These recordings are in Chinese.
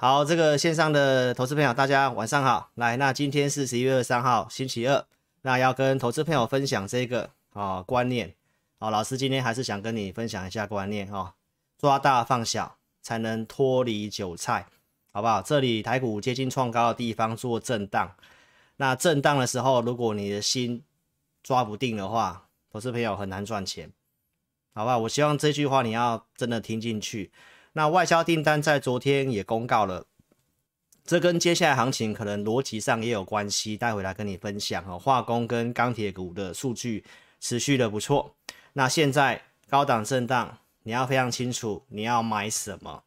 好，这个线上的投资朋友，大家晚上好。来，那今天是十一月二十三号，星期二。那要跟投资朋友分享这个啊、哦、观念。好、哦，老师今天还是想跟你分享一下观念哈、哦，抓大放小才能脱离韭菜，好不好？这里台股接近创高的地方做震荡，那震荡的时候，如果你的心抓不定的话，投资朋友很难赚钱，好不好？我希望这句话你要真的听进去。那外销订单在昨天也公告了，这跟接下来行情可能逻辑上也有关系，待会来跟你分享哦。化工跟钢铁股的数据持续的不错，那现在高档震荡，你要非常清楚你要买什么，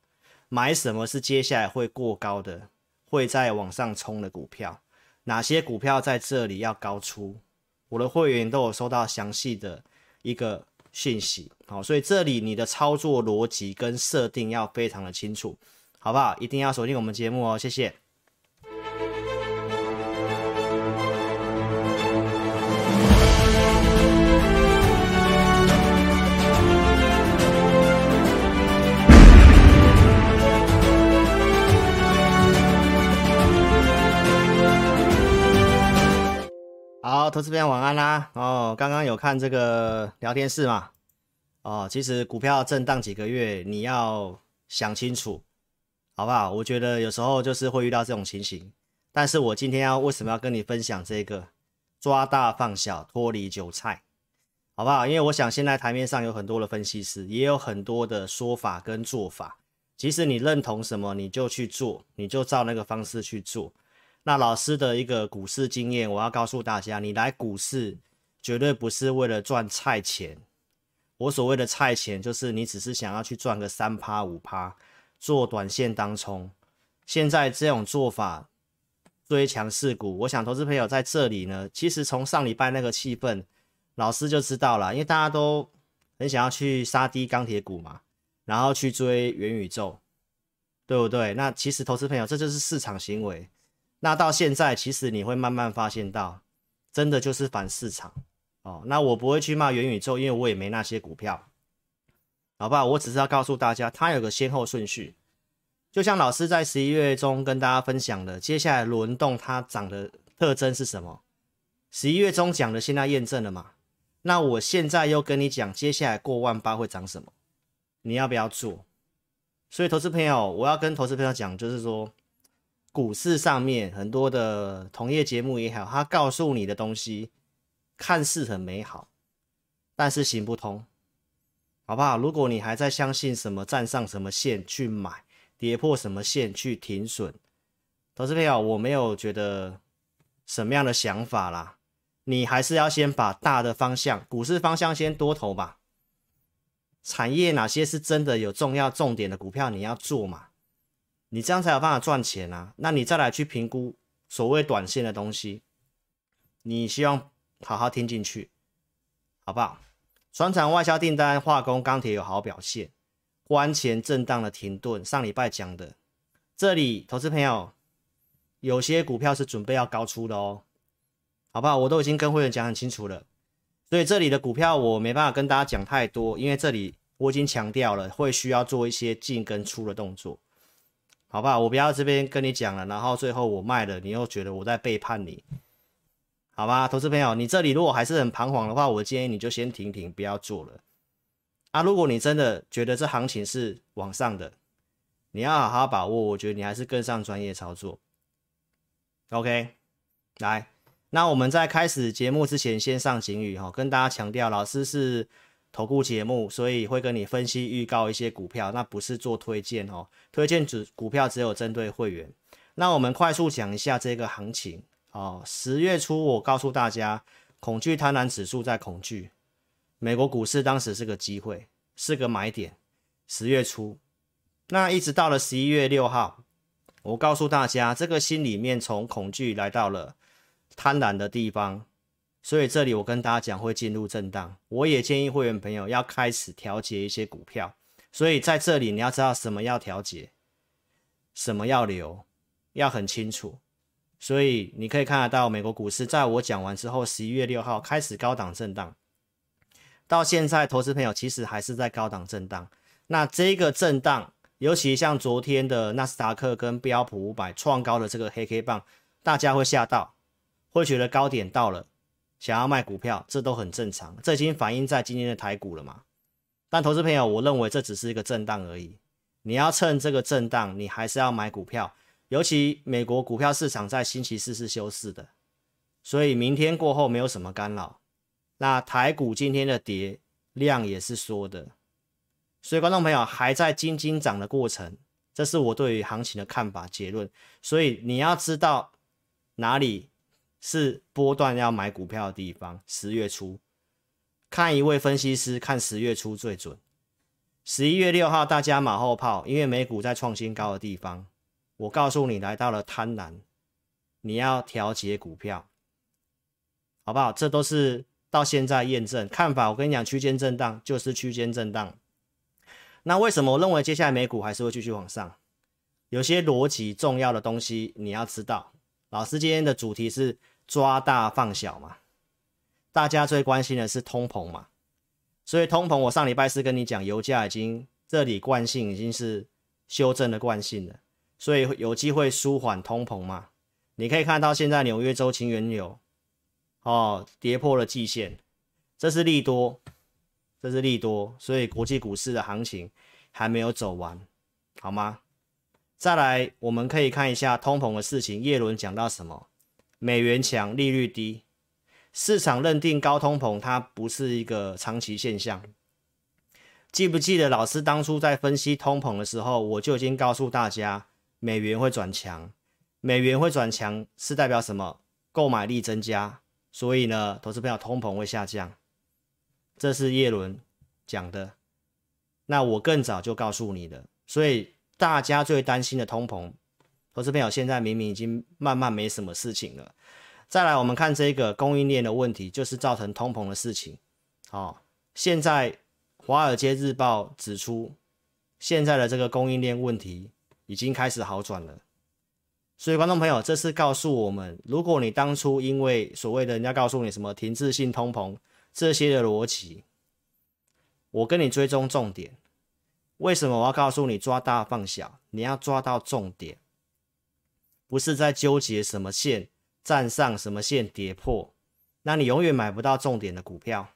买什么是接下来会过高的，会再往上冲的股票，哪些股票在这里要高出，我的会员都有收到详细的一个。讯息好，所以这里你的操作逻辑跟设定要非常的清楚，好不好？一定要锁定我们节目哦，谢谢。好，投资朋友晚安啦！哦，刚刚有看这个聊天室嘛？哦，其实股票震荡几个月，你要想清楚，好不好？我觉得有时候就是会遇到这种情形，但是我今天要为什么要跟你分享这个抓大放小，脱离韭菜，好不好？因为我想现在台面上有很多的分析师，也有很多的说法跟做法，其实你认同什么，你就去做，你就照那个方式去做。那老师的一个股市经验，我要告诉大家，你来股市绝对不是为了赚菜钱。我所谓的菜钱，就是你只是想要去赚个三趴五趴，做短线当冲。现在这种做法追强势股，我想投资朋友在这里呢，其实从上礼拜那个气氛，老师就知道了，因为大家都很想要去杀低钢铁股嘛，然后去追元宇宙，对不对？那其实投资朋友，这就是市场行为。那到现在，其实你会慢慢发现到，真的就是反市场哦。那我不会去骂元宇宙，因为我也没那些股票，好不好？我只是要告诉大家，它有个先后顺序。就像老师在十一月中跟大家分享的，接下来轮动它涨的特征是什么？十一月中讲的，现在验证了嘛？那我现在又跟你讲，接下来过万八会涨什么？你要不要做？所以，投资朋友，我要跟投资朋友讲，就是说。股市上面很多的同业节目也好，他告诉你的东西看似很美好，但是行不通，好不好？如果你还在相信什么站上什么线去买，跌破什么线去停损，投资朋友，我没有觉得什么样的想法啦。你还是要先把大的方向，股市方向先多投吧。产业哪些是真的有重要重点的股票，你要做嘛。你这样才有办法赚钱啊！那你再来去评估所谓短线的东西，你希望好好听进去，好不好？船厂外销订单、化工、钢铁有好表现，关前震荡的停顿。上礼拜讲的，这里投资朋友有些股票是准备要高出的哦，好不好？我都已经跟会员讲很清楚了，所以这里的股票我没办法跟大家讲太多，因为这里我已经强调了，会需要做一些进跟出的动作。好不好？我不要这边跟你讲了，然后最后我卖了，你又觉得我在背叛你，好吧？投资朋友，你这里如果还是很彷徨的话，我建议你就先停停，不要做了。啊，如果你真的觉得这行情是往上的，你要好好把握，我觉得你还是跟上专业操作。OK，来，那我们在开始节目之前，先上警语哈，跟大家强调，老师是。投顾节目，所以会跟你分析预告一些股票，那不是做推荐哦。推荐只股票只有针对会员。那我们快速讲一下这个行情哦。十月初我告诉大家，恐惧贪婪指数在恐惧，美国股市当时是个机会，是个买点。十月初，那一直到了十一月六号，我告诉大家，这个心里面从恐惧来到了贪婪的地方。所以这里我跟大家讲会进入震荡，我也建议会员朋友要开始调节一些股票。所以在这里你要知道什么要调节，什么要留，要很清楚。所以你可以看得到美国股市在我讲完之后，十一月六号开始高档震荡，到现在投资朋友其实还是在高档震荡。那这个震荡尤其像昨天的纳斯达克跟标普五百创高的这个黑 K 棒，大家会吓到，会觉得高点到了，想要卖股票，这都很正常。这已经反映在今天的台股了嘛？但投资朋友，我认为这只是一个震荡而已。你要趁这个震荡，你还是要买股票。尤其美国股票市场在星期四是休市的，所以明天过后没有什么干扰。那台股今天的跌量也是缩的。所以，观众朋友还在惊惊涨的过程，这是我对于行情的看法结论。所以你要知道哪里是波段要买股票的地方。十月初看一位分析师，看十月初最准。十一月六号大家马后炮，因为美股在创新高的地方，我告诉你来到了贪婪，你要调节股票，好不好？这都是到现在验证看法。我跟你讲，区间震荡就是区间震荡。那为什么我认为接下来美股还是会继续往上？有些逻辑重要的东西你要知道。老师今天的主题是抓大放小嘛，大家最关心的是通膨嘛，所以通膨我上礼拜四跟你讲，油价已经这里惯性已经是修正的惯性了，所以有机会舒缓通膨嘛。你可以看到现在纽约州情原油哦跌破了季线，这是利多。这是利多，所以国际股市的行情还没有走完，好吗？再来，我们可以看一下通膨的事情。叶伦讲到什么？美元强，利率低，市场认定高通膨它不是一个长期现象。记不记得老师当初在分析通膨的时候，我就已经告诉大家，美元会转强，美元会转强是代表什么？购买力增加，所以呢，投资朋友通膨会下降。这是叶伦讲的，那我更早就告诉你的，所以大家最担心的通膨，投资朋友现在明明已经慢慢没什么事情了。再来，我们看这个供应链的问题，就是造成通膨的事情。哦，现在《华尔街日报》指出，现在的这个供应链问题已经开始好转了。所以，观众朋友，这是告诉我们，如果你当初因为所谓的人家告诉你什么停滞性通膨，这些的逻辑，我跟你追踪重点。为什么我要告诉你抓大放小？你要抓到重点，不是在纠结什么线站上，什么线跌破，那你永远买不到重点的股票。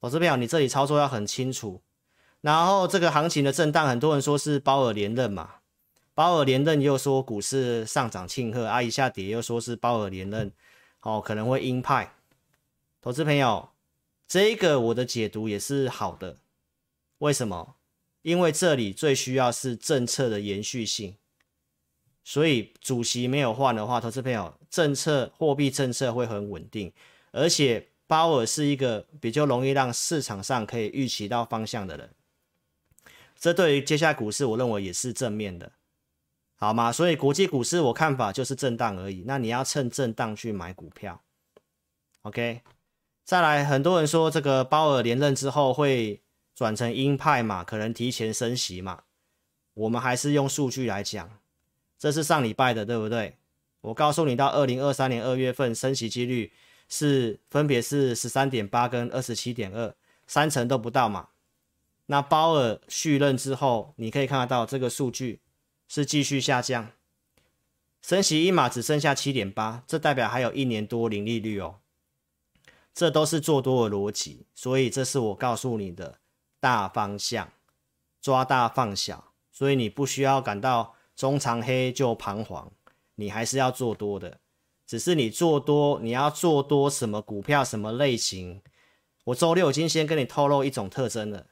我这边你这里操作要很清楚。然后这个行情的震荡，很多人说是鲍尔连任嘛，鲍尔连任又说股市上涨庆贺，啊一下跌又说是鲍尔连任，哦可能会鹰派。投资朋友，这个我的解读也是好的。为什么？因为这里最需要是政策的延续性。所以主席没有换的话，投资朋友，政策货币政策会很稳定。而且鲍尔是一个比较容易让市场上可以预期到方向的人。这对于接下来股市，我认为也是正面的，好吗？所以国际股市我看法就是震荡而已。那你要趁震荡去买股票，OK？再来，很多人说这个鲍尔连任之后会转成鹰派嘛，可能提前升息嘛。我们还是用数据来讲，这是上礼拜的，对不对？我告诉你，到二零二三年二月份升息几率是分别是十三点八跟二十七点二，三成都不到嘛。那鲍尔续任之后，你可以看得到这个数据是继续下降，升息一码只剩下七点八，这代表还有一年多零利率哦。这都是做多的逻辑，所以这是我告诉你的大方向，抓大放小，所以你不需要感到中长黑就彷徨，你还是要做多的，只是你做多，你要做多什么股票，什么类型？我周六已经先跟你透露一种特征了，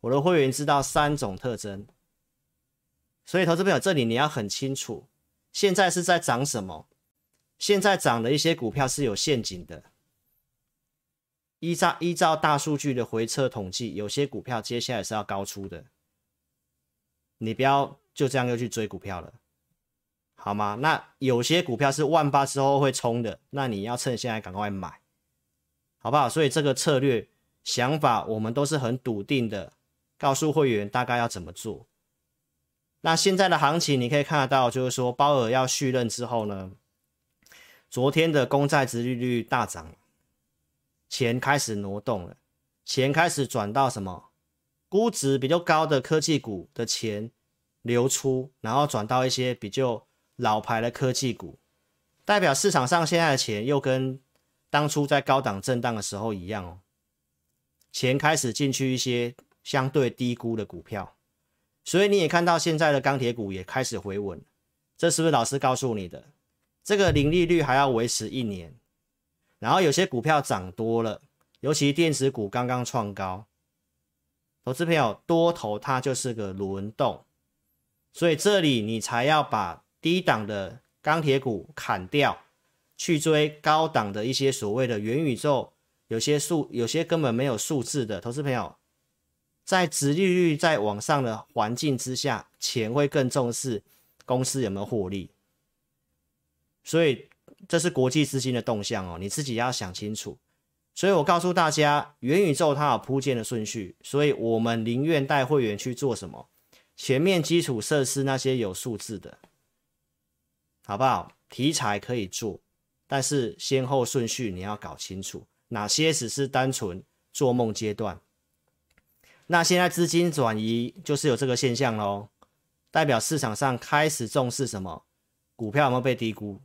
我的会员知道三种特征，所以投资朋友这里你要很清楚，现在是在涨什么？现在涨的一些股票是有陷阱的。依照依照大数据的回测统计，有些股票接下来是要高出的，你不要就这样又去追股票了，好吗？那有些股票是万八之后会冲的，那你要趁现在赶快买，好不好？所以这个策略想法我们都是很笃定的，告诉会员大概要怎么做。那现在的行情你可以看得到，就是说鲍尔要续任之后呢，昨天的公债殖利率大涨。钱开始挪动了，钱开始转到什么？估值比较高的科技股的钱流出，然后转到一些比较老牌的科技股，代表市场上现在的钱又跟当初在高档震荡的时候一样哦，钱开始进去一些相对低估的股票，所以你也看到现在的钢铁股也开始回稳，这是不是老师告诉你的？这个零利率还要维持一年，然后有些股票涨多了，尤其电子股刚刚创高，投资朋友多头它就是个轮动，所以这里你才要把低档的钢铁股砍掉，去追高档的一些所谓的元宇宙，有些数有些根本没有数字的，投资朋友在殖利率在往上的环境之下，钱会更重视公司有没有获利。所以这是国际资金的动向哦，你自己要想清楚。所以我告诉大家，元宇宙它有铺垫的顺序，所以我们宁愿带会员去做什么？前面基础设施那些有数字的，好不好？题材可以做，但是先后顺序你要搞清楚，哪些只是单纯做梦阶段。那现在资金转移就是有这个现象喽，代表市场上开始重视什么？股票有没有被低估？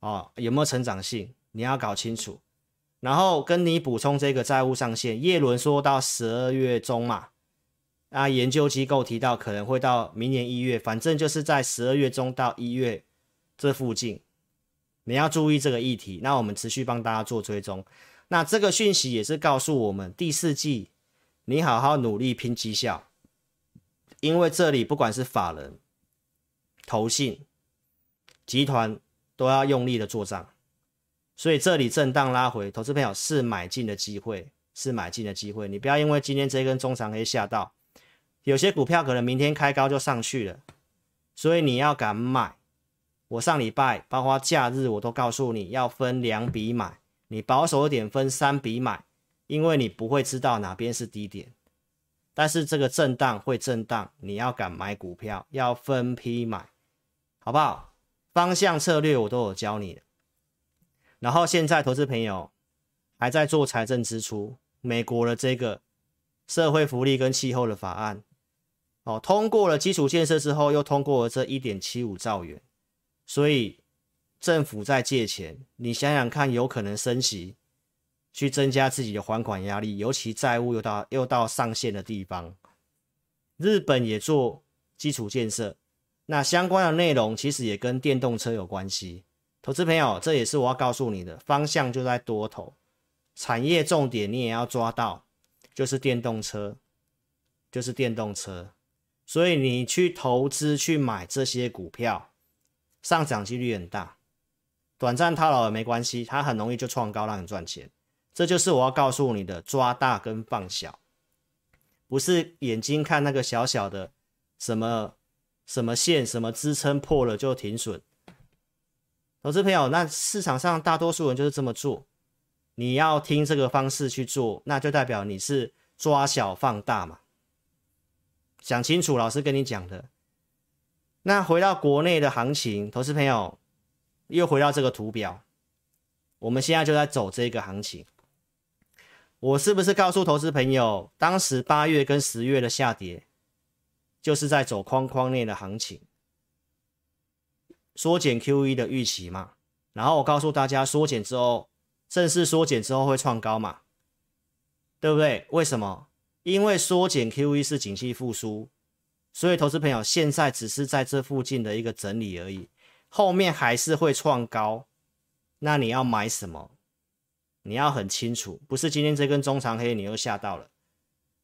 哦，有没有成长性？你要搞清楚。然后跟你补充这个债务上限，叶伦说到十二月中嘛，啊，研究机构提到可能会到明年一月，反正就是在十二月中到一月这附近，你要注意这个议题。那我们持续帮大家做追踪。那这个讯息也是告诉我们，第四季你好好努力拼绩效，因为这里不管是法人、投信、集团。都要用力的做账，所以这里震荡拉回，投资朋友是买进的机会，是买进的机会。你不要因为今天这根中长黑吓到，有些股票可能明天开高就上去了，所以你要敢买。我上礼拜包括假日我都告诉你要分两笔买，你保守一点分三笔买，因为你不会知道哪边是低点，但是这个震荡会震荡，你要敢买股票，要分批买，好不好？方向策略我都有教你，然后现在投资朋友还在做财政支出，美国的这个社会福利跟气候的法案，哦，通过了基础建设之后，又通过了这一点七五兆元，所以政府在借钱，你想想看，有可能升息，去增加自己的还款压力，尤其债务又到又到上限的地方，日本也做基础建设。那相关的内容其实也跟电动车有关系，投资朋友，这也是我要告诉你的方向就在多头，产业重点你也要抓到，就是电动车，就是电动车，所以你去投资去买这些股票，上涨几率很大，短暂套牢也没关系，它很容易就创高让你赚钱，这就是我要告诉你的抓大跟放小，不是眼睛看那个小小的什么。什么线、什么支撑破了就停损，投资朋友，那市场上大多数人就是这么做。你要听这个方式去做，那就代表你是抓小放大嘛。想清楚，老师跟你讲的。那回到国内的行情，投资朋友又回到这个图表，我们现在就在走这个行情。我是不是告诉投资朋友，当时八月跟十月的下跌？就是在走框框内的行情，缩减 QE 的预期嘛，然后我告诉大家，缩减之后，正式缩减之后会创高嘛，对不对？为什么？因为缩减 QE 是景气复苏，所以投资朋友现在只是在这附近的一个整理而已，后面还是会创高。那你要买什么？你要很清楚，不是今天这根中长黑你又吓到了。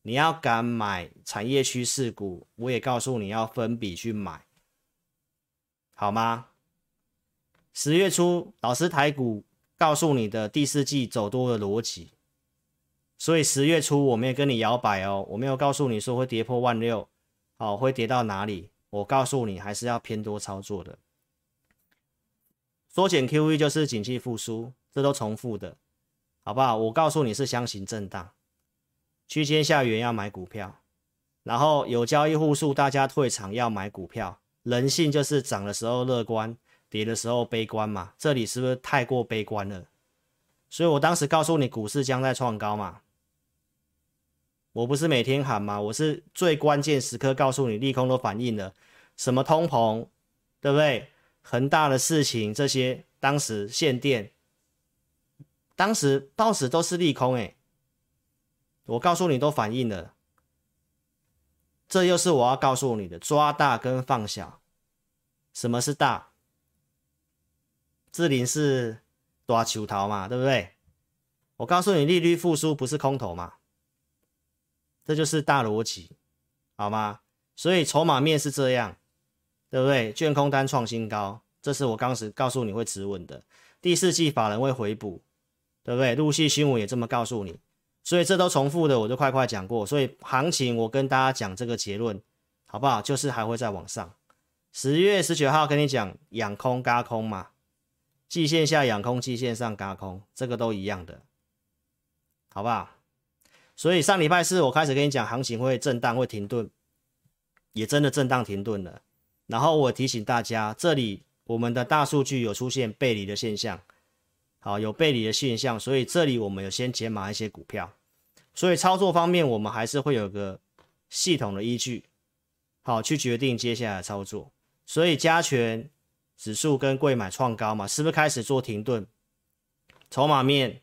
你要敢买产业趋势股，我也告诉你要分笔去买，好吗？十月初老师台股告诉你的第四季走多的逻辑，所以十月初我没有跟你摇摆哦，我没有告诉你说会跌破万六，好，会跌到哪里？我告诉你还是要偏多操作的。缩减 QE 就是景气复苏，这都重复的，好不好？我告诉你是箱型震荡。区间下缘要买股票，然后有交易户数，大家退场要买股票。人性就是涨的时候乐观，跌的时候悲观嘛。这里是不是太过悲观了？所以我当时告诉你，股市将在创高嘛。我不是每天喊吗？我是最关键时刻告诉你，利空都反映了什么通膨，对不对？恒大的事情，这些当时限电，当时到时都是利空诶。我告诉你都反映了，这又是我要告诉你的，抓大跟放小。什么是大？智林是大球头嘛，对不对？我告诉你，利率复苏不是空头嘛，这就是大逻辑，好吗？所以筹码面是这样，对不对？券空单创新高，这是我当时告诉你会止稳的。第四季法人会回补，对不对？陆续新闻也这么告诉你，所以这都重复的，我就快快讲过。所以行情我跟大家讲这个结论，好不好？就是还会再往上。十月十九号跟你讲，养空轧空嘛。季线下养空，季线上轧空，这个都一样的，好不好？所以上礼拜四我开始跟你讲，行情会震荡，会停顿，也真的震荡停顿了。然后我提醒大家，这里我们的大数据有出现背离的现象，好，有背离的现象，所以这里我们有先减码一些股票。所以操作方面，我们还是会有个系统的依据，好，去决定接下来的操作。所以加权。指数跟柜买创高嘛，是不是开始做停顿？筹码面，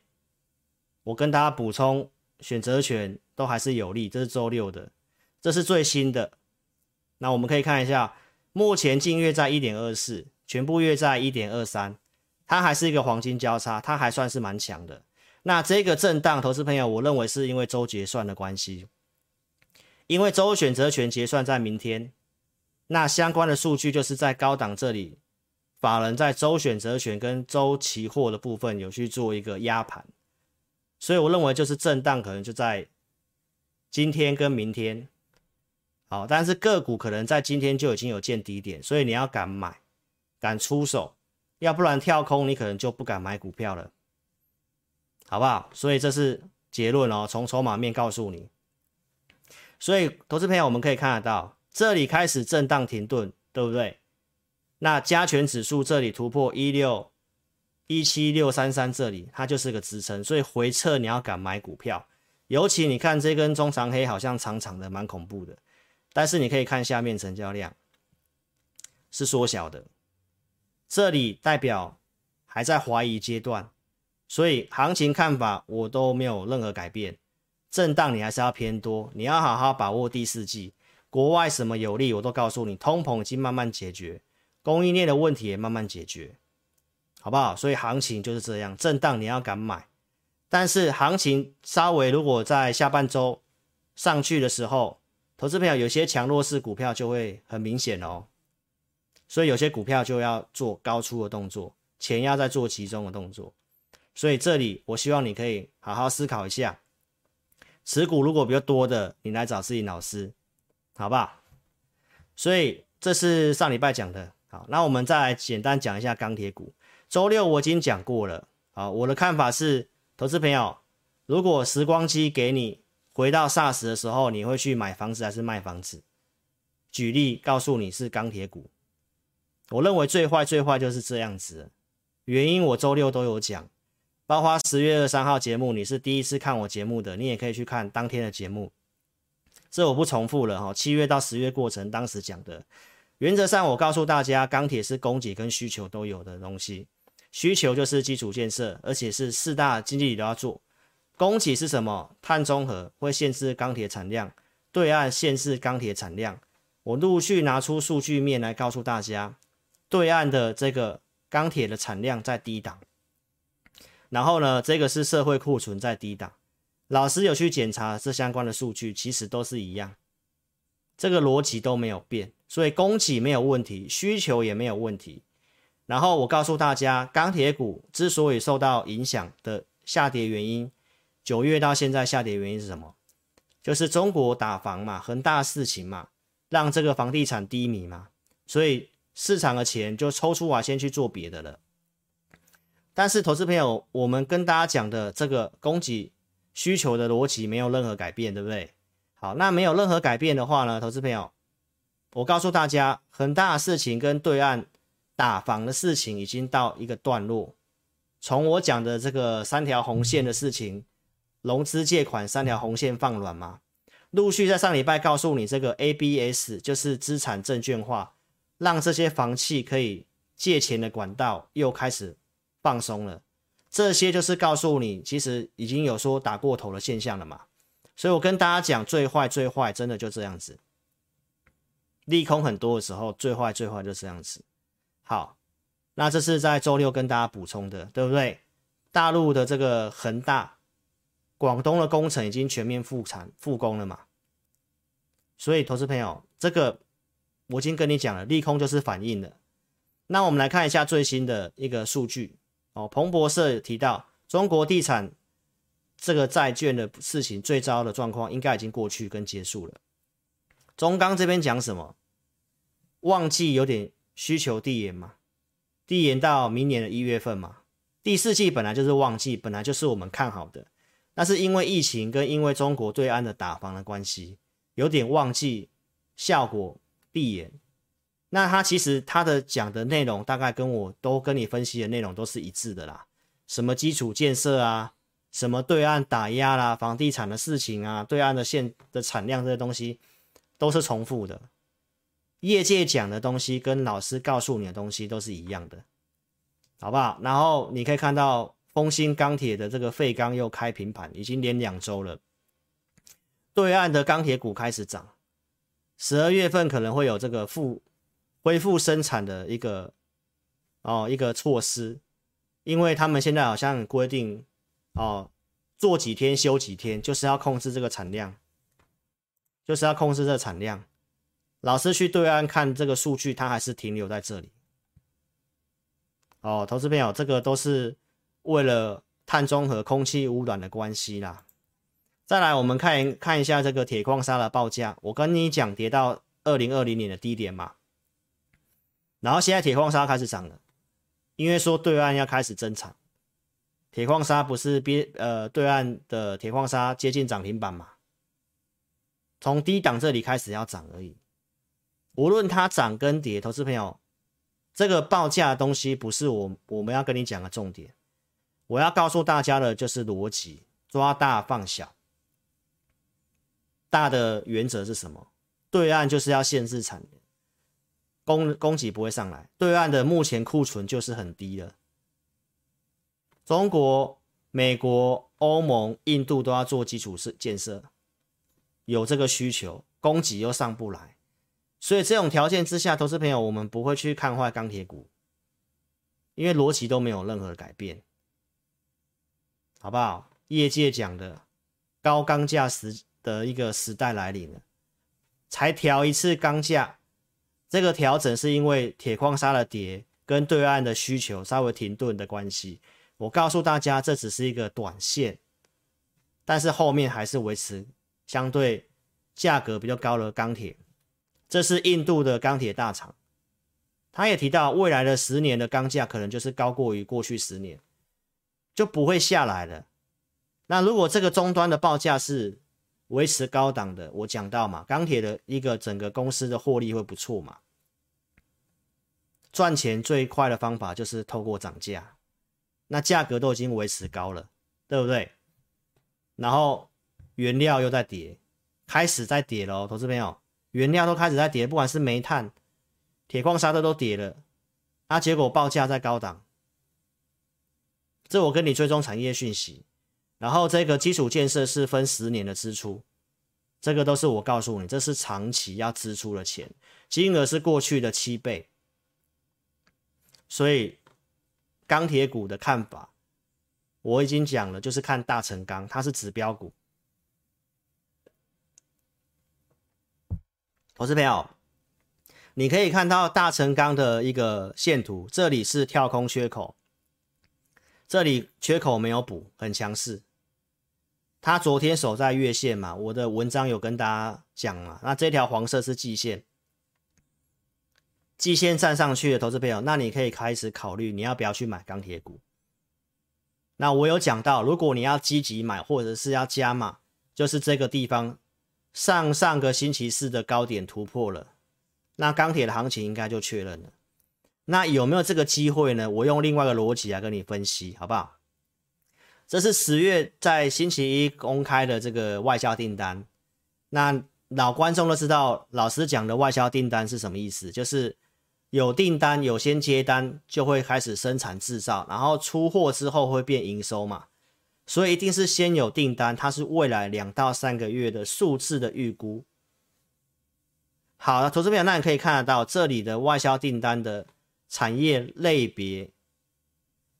我跟大家补充，选择权都还是有利，这是周六的，这是最新的。那我们可以看一下，目前净月在一点二四，全部月在一点二三，它还是一个黄金交叉，它还算是蛮强的。那这个震荡，投资朋友，我认为是因为周结算的关系，因为周选择权结算在明天，那相关的数据就是在高档这里。法人在周选择权跟周期货的部分有去做一个压盘，所以我认为就是震荡可能就在今天跟明天，好，但是个股可能在今天就已经有见低点，所以你要敢买，敢出手，要不然跳空你可能就不敢买股票了，好不好？所以这是结论哦，从筹码面告诉你，所以投资朋友我们可以看得到，这里开始震荡停顿，对不对？那加权指数这里突破一六一七六三三，这里它就是个支撑，所以回撤你要敢买股票，尤其你看这根中长黑好像长长的，蛮恐怖的。但是你可以看下面成交量是缩小的，这里代表还在怀疑阶段，所以行情看法我都没有任何改变，震荡你还是要偏多，你要好好把握第四季，国外什么有利我都告诉你，通膨已经慢慢解决。供应链的问题也慢慢解决，好不好？所以行情就是这样，震荡你要敢买，但是行情稍微如果在下半周上去的时候，投资朋友有些强弱势股票就会很明显哦，所以有些股票就要做高出的动作，钱要再做集中的动作，所以这里我希望你可以好好思考一下，持股如果比较多的，你来找自己老师，好不好？所以这是上礼拜讲的。好，那我们再来简单讲一下钢铁股。周六我已经讲过了。好，我的看法是，投资朋友，如果时光机给你回到 SARS 的时候，你会去买房子还是卖房子？举例告诉你是钢铁股。我认为最坏最坏就是这样子。原因我周六都有讲，包括十月二三号节目，你是第一次看我节目的，你也可以去看当天的节目。这我不重复了哈。七月到十月过程，当时讲的。原则上，我告诉大家，钢铁是供给跟需求都有的东西。需求就是基础建设，而且是四大经济体都要做。供给是什么？碳中和会限制钢铁产量，对岸限制钢铁产量。我陆续拿出数据面来告诉大家，对岸的这个钢铁的产量在低档。然后呢，这个是社会库存在低档。老师有去检查这相关的数据，其实都是一样。这个逻辑都没有变，所以供给没有问题，需求也没有问题。然后我告诉大家，钢铁股之所以受到影响的下跌原因，九月到现在下跌原因是什么？就是中国打房嘛，恒大事情嘛，让这个房地产低迷嘛，所以市场的钱就抽出来先去做别的了。但是投资朋友，我们跟大家讲的这个供给需求的逻辑没有任何改变，对不对？好，那没有任何改变的话呢，投资朋友，我告诉大家，恒大的事情跟对岸打房的事情已经到一个段落。从我讲的这个三条红线的事情，融资借款三条红线放软嘛，陆续在上礼拜告诉你，这个 ABS 就是资产证券化，让这些房企可以借钱的管道又开始放松了。这些就是告诉你，其实已经有说打过头的现象了嘛。所以我跟大家讲，最坏最坏，真的就这样子。利空很多的时候，最坏最坏就这样子。好，那这是在周六跟大家补充的，对不对？大陆的这个恒大、广东的工程已经全面复产复工了嘛？所以，投资朋友，这个我已经跟你讲了，利空就是反应了。那我们来看一下最新的一个数据哦。彭博社提到，中国地产这个债券的事情最糟的状况应该已经过去跟结束了。中钢这边讲什么？旺季有点需求递延嘛，递延到明年的一月份嘛。第四季本来就是旺季，本来就是我们看好的。但是因为疫情跟因为中国对岸的打房的关系，有点旺季效果闭眼。那他其实他的讲的内容大概跟我都跟你分析的内容都是一致的啦。什么基础建设啊，什么对岸打压啦，房地产的事情啊，对岸的现的产量这些东西。都是重复的，业界讲的东西跟老师告诉你的东西都是一样的，好不好？然后你可以看到丰兴钢铁的这个废钢又开平盘，已经连两周了。对岸的钢铁股开始涨，十二月份可能会有这个复恢复生产的一个哦一个措施，因为他们现在好像规定哦做几天休几天，就是要控制这个产量。就是要控制这产量，老师去对岸看这个数据，它还是停留在这里。哦，投资朋友，这个都是为了碳中和、空气污染的关系啦。再来，我们看看一下这个铁矿砂的报价。我跟你讲，跌到二零二零年的低点嘛，然后现在铁矿砂开始涨了，因为说对岸要开始增产，铁矿砂不是边呃对岸的铁矿砂接近涨停板嘛？从低档这里开始要涨而已，无论它涨跟跌，投资朋友，这个报价的东西不是我我们要跟你讲的重点，我要告诉大家的就是逻辑，抓大放小。大的原则是什么？对岸就是要限制产能，供供给不会上来，对岸的目前库存就是很低的。中国、美国、欧盟、印度都要做基础设建设。有这个需求，供给又上不来，所以这种条件之下，投资朋友，我们不会去看坏钢铁股，因为逻辑都没有任何改变，好不好？业界讲的高钢价时的一个时代来临了，才调一次钢价，这个调整是因为铁矿砂的跌跟对岸的需求稍微停顿的关系。我告诉大家，这只是一个短线，但是后面还是维持。相对价格比较高的钢铁，这是印度的钢铁大厂，他也提到未来的十年的钢价可能就是高过于过去十年，就不会下来了。那如果这个终端的报价是维持高档的，我讲到嘛，钢铁的一个整个公司的获利会不错嘛，赚钱最快的方法就是透过涨价，那价格都已经维持高了，对不对？然后。原料又在跌，开始在跌了，投资朋友，原料都开始在跌，不管是煤炭、铁矿砂的都跌了，啊，结果报价在高档，这我跟你追踪产业讯息，然后这个基础建设是分十年的支出，这个都是我告诉你，这是长期要支出的钱，金额是过去的七倍，所以钢铁股的看法我已经讲了，就是看大成钢，它是指标股。投资朋友，你可以看到大成钢的一个线图，这里是跳空缺口，这里缺口没有补，很强势。它昨天守在月线嘛，我的文章有跟大家讲嘛。那这条黄色是季线，季线站上去的投资朋友，那你可以开始考虑你要不要去买钢铁股。那我有讲到，如果你要积极买或者是要加码，就是这个地方。上上个星期四的高点突破了，那钢铁的行情应该就确认了。那有没有这个机会呢？我用另外一个逻辑来跟你分析，好不好？这是十月在星期一公开的这个外销订单，那老观众都知道，老师讲的外销订单是什么意思？就是有订单，有先接单，就会开始生产制造，然后出货之后会变营收嘛。所以一定是先有订单，它是未来两到三个月的数字的预估。好了，投资朋友，那你可以看得到这里的外销订单的产业类别，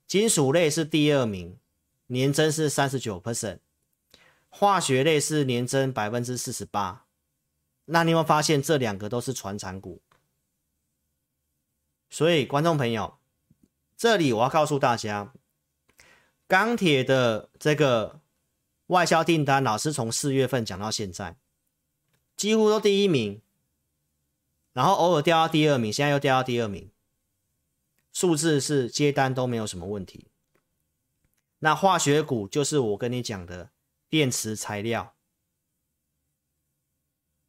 金属类是第二名，年增是三十九 percent，化学类是年增百分之四十八。那你有没有发现这两个都是传产股？所以观众朋友，这里我要告诉大家。钢铁的这个外销订单，老师从四月份讲到现在，几乎都第一名，然后偶尔掉到第二名，现在又掉到第二名，数字是接单都没有什么问题。那化学股就是我跟你讲的电池材料，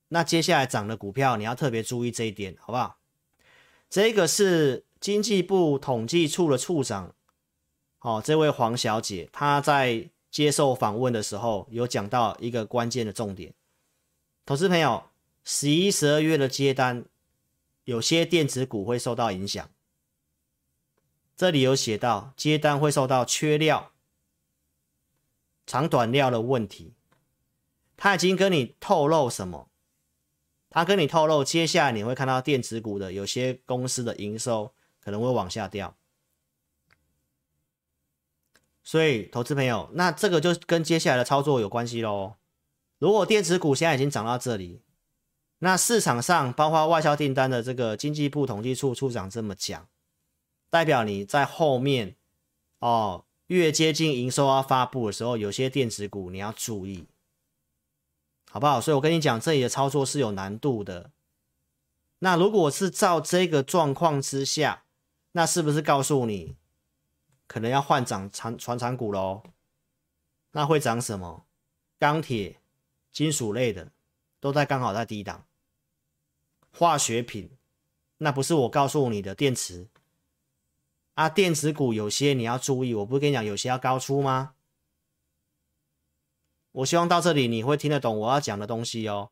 那接下来涨的股票你要特别注意这一点，好不好？这个是经济部统计处的处长。哦，这位黄小姐她在接受访问的时候有讲到一个关键的重点，投资朋友，十一、十二月的接单，有些电子股会受到影响。这里有写到接单会受到缺料、长短料的问题。他已经跟你透露什么？他跟你透露，接下来你会看到电子股的有些公司的营收可能会往下掉。所以，投资朋友，那这个就跟接下来的操作有关系喽。如果电子股现在已经涨到这里，那市场上包括外销订单的这个经济部统计处处长这么讲，代表你在后面哦，越接近营收要发布的时候，有些电子股你要注意，好不好？所以我跟你讲，这里的操作是有难度的。那如果是照这个状况之下，那是不是告诉你？可能要换涨传传长股喽，那会涨什么？钢铁、金属类的都在刚好在低档，化学品那不是我告诉你的电池啊，电子股有些你要注意，我不是跟你讲有些要高出吗？我希望到这里你会听得懂我要讲的东西哦。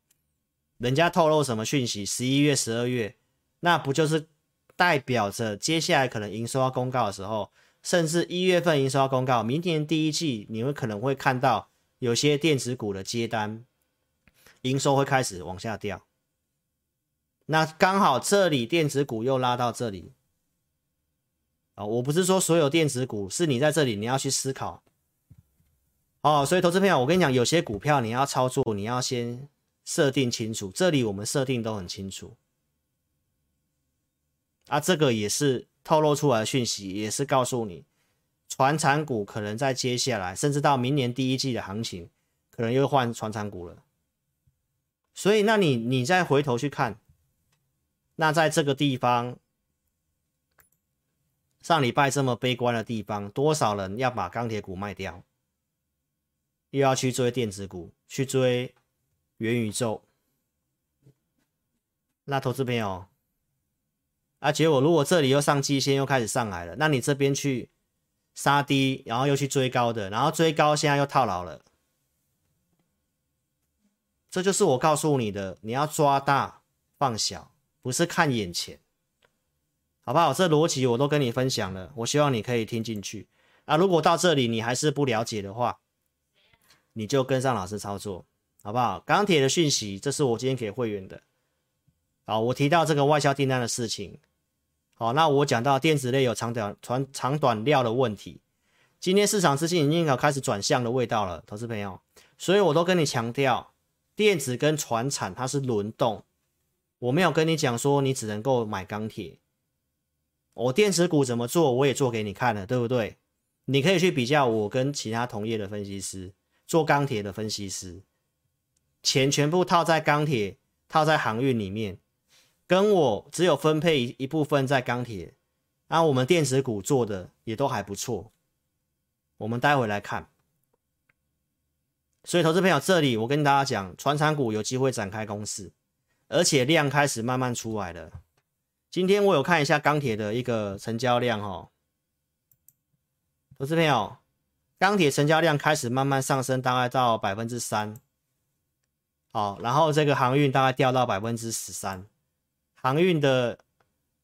人家透露什么讯息？十一月、十二月，那不就是代表着接下来可能营收要公告的时候？甚至一月份营收要公告，明年第一季你们可能会看到有些电子股的接单营收会开始往下掉。那刚好这里电子股又拉到这里啊，我不是说所有电子股，是你在这里你要去思考哦。所以投资朋友，我跟你讲，有些股票你要操作，你要先设定清楚。这里我们设定都很清楚啊，这个也是。透露出来的讯息也是告诉你，传产股可能在接下来，甚至到明年第一季的行情，可能又换传产股了。所以，那你你再回头去看，那在这个地方，上礼拜这么悲观的地方，多少人要把钢铁股卖掉，又要去追电子股，去追元宇宙？那投资朋友。啊，结果如果这里又上季线又开始上来了，那你这边去杀低，然后又去追高的，然后追高现在又套牢了，这就是我告诉你的，你要抓大放小，不是看眼前，好不好？这逻辑我都跟你分享了，我希望你可以听进去。啊，如果到这里你还是不了解的话，你就跟上老师操作，好不好？钢铁的讯息，这是我今天给会员的。好，我提到这个外销订单的事情。好，那我讲到电子类有长短长长短料的问题。今天市场资金已经要开始转向的味道了，投资朋友。所以我都跟你强调，电子跟传产它是轮动。我没有跟你讲说你只能够买钢铁。我电子股怎么做，我也做给你看了，对不对？你可以去比较我跟其他同业的分析师做钢铁的分析师，钱全部套在钢铁、套在航运里面。跟我只有分配一部分在钢铁，那我们电子股做的也都还不错。我们待会来看，所以投资朋友这里我跟大家讲，传产股有机会展开攻势，而且量开始慢慢出来了。今天我有看一下钢铁的一个成交量哦，投资朋友，钢铁成交量开始慢慢上升，大概到百分之三。好，然后这个航运大概掉到百分之十三，航运的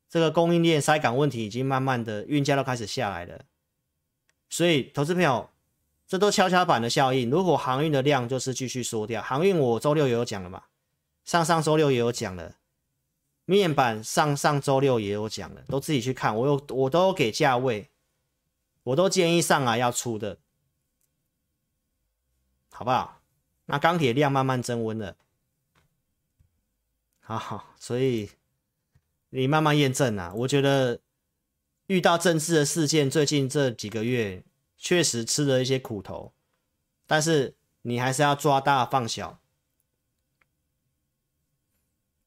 这个供应链塞港问题已经慢慢的运价都开始下来了，所以投资朋友，这都跷跷板的效应。如果航运的量就是继续缩掉，航运我周六也有讲了嘛，上上周六也有讲了，面板上上周六也有讲了，都自己去看，我有我都给价位，我都建议上来要出的，好不好？那钢铁量慢慢增温了，好好，所以你慢慢验证啊。我觉得遇到政治的事件，最近这几个月确实吃了一些苦头，但是你还是要抓大放小，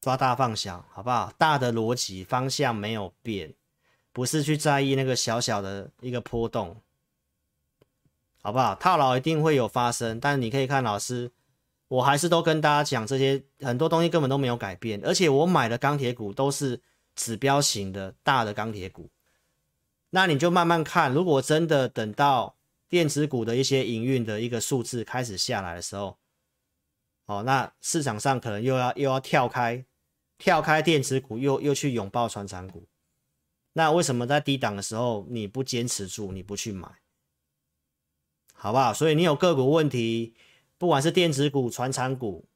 抓大放小，好不好？大的逻辑方向没有变，不是去在意那个小小的一个波动。好不好？套牢一定会有发生，但你可以看老师，我还是都跟大家讲，这些很多东西根本都没有改变，而且我买的钢铁股都是指标型的大的钢铁股。那你就慢慢看，如果真的等到电子股的一些营运的一个数字开始下来的时候，哦，那市场上可能又要又要跳开，跳开电子股，又又去拥抱传产股。那为什么在低档的时候你不坚持住，你不去买？好不好？所以你有个股问题，不管是电子股、传产股，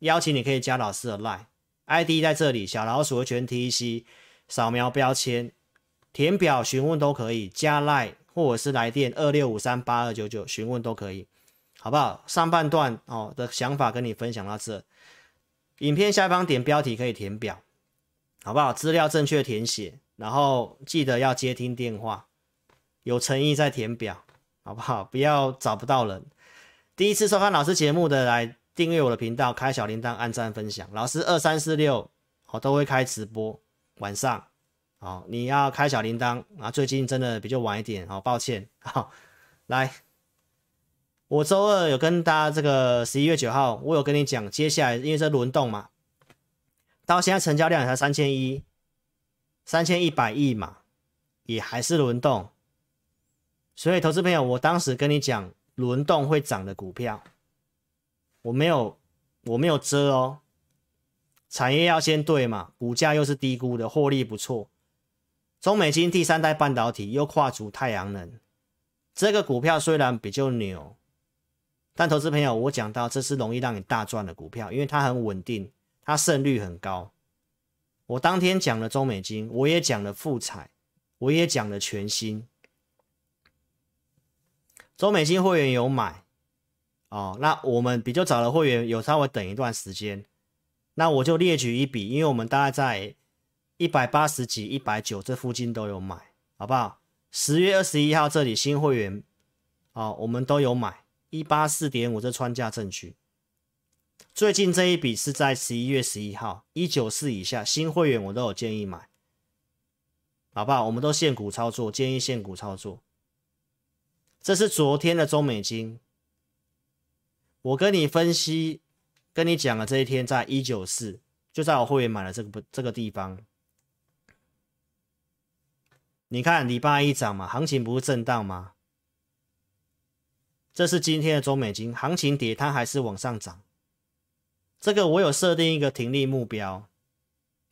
邀请你可以加老师的 Line，ID 在这里，小老鼠的全 TC，扫描标签，填表询问都可以，加 Line 或者是来电二六五三八二九九询问都可以，好不好？上半段哦的想法跟你分享到这，影片下方点标题可以填表，好不好？资料正确填写，然后记得要接听电话，有诚意再填表。好不好？不要找不到人。第一次收看老师节目的，来订阅我的频道，开小铃铛，按赞分享。老师二三四六，我都会开直播，晚上，好，你要开小铃铛啊。最近真的比较晚一点，好，抱歉。好，来，我周二有跟大家这个十一月九号，我有跟你讲，接下来因为这轮动嘛，到现在成交量才三千一，三千一百亿嘛，也还是轮动。所以，投资朋友，我当时跟你讲轮动会涨的股票，我没有，我没有遮哦。产业要先对嘛，股价又是低估的，获利不错。中美金第三代半导体又跨足太阳能，这个股票虽然比较牛，但投资朋友，我讲到这是容易让你大赚的股票，因为它很稳定，它胜率很高。我当天讲了中美金，我也讲了富彩，我也讲了全新。中美金会员有买哦，那我们比较早的会员有稍微等一段时间，那我就列举一笔，因为我们大概在一百八十几、一百九这附近都有买，好不好？十月二十一号这里新会员哦，我们都有买一八四点五这穿价证据。最近这一笔是在十一月十一号一九四以下新会员我都有建议买，好不好？我们都现股操作，建议现股操作。这是昨天的中美金，我跟你分析，跟你讲了这一天在一九四，就在我会员买了这个不这个地方。你看礼拜一涨嘛，行情不是震荡吗？这是今天的中美金，行情跌它还是往上涨。这个我有设定一个停利目标，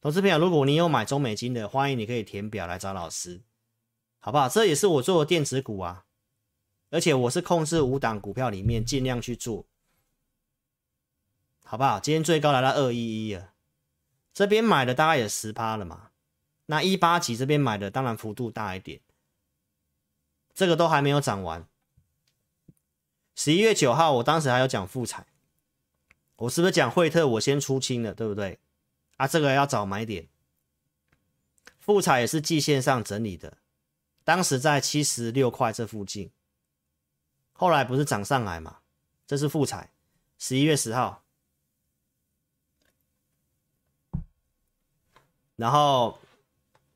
投资朋友，如果你有买中美金的，欢迎你可以填表来找老师，好不好？这也是我做的电子股啊。而且我是控制五档股票里面尽量去做，好不好？今天最高来到二一一了，这边买的大概有十趴了嘛。那一八几这边买的当然幅度大一点，这个都还没有涨完。十一月九号，我当时还有讲富彩，我是不是讲惠特？我先出清了，对不对？啊，这个要找买点。富彩也是季线上整理的，当时在七十六块这附近。后来不是涨上来嘛？这是富彩，十一月十号，然后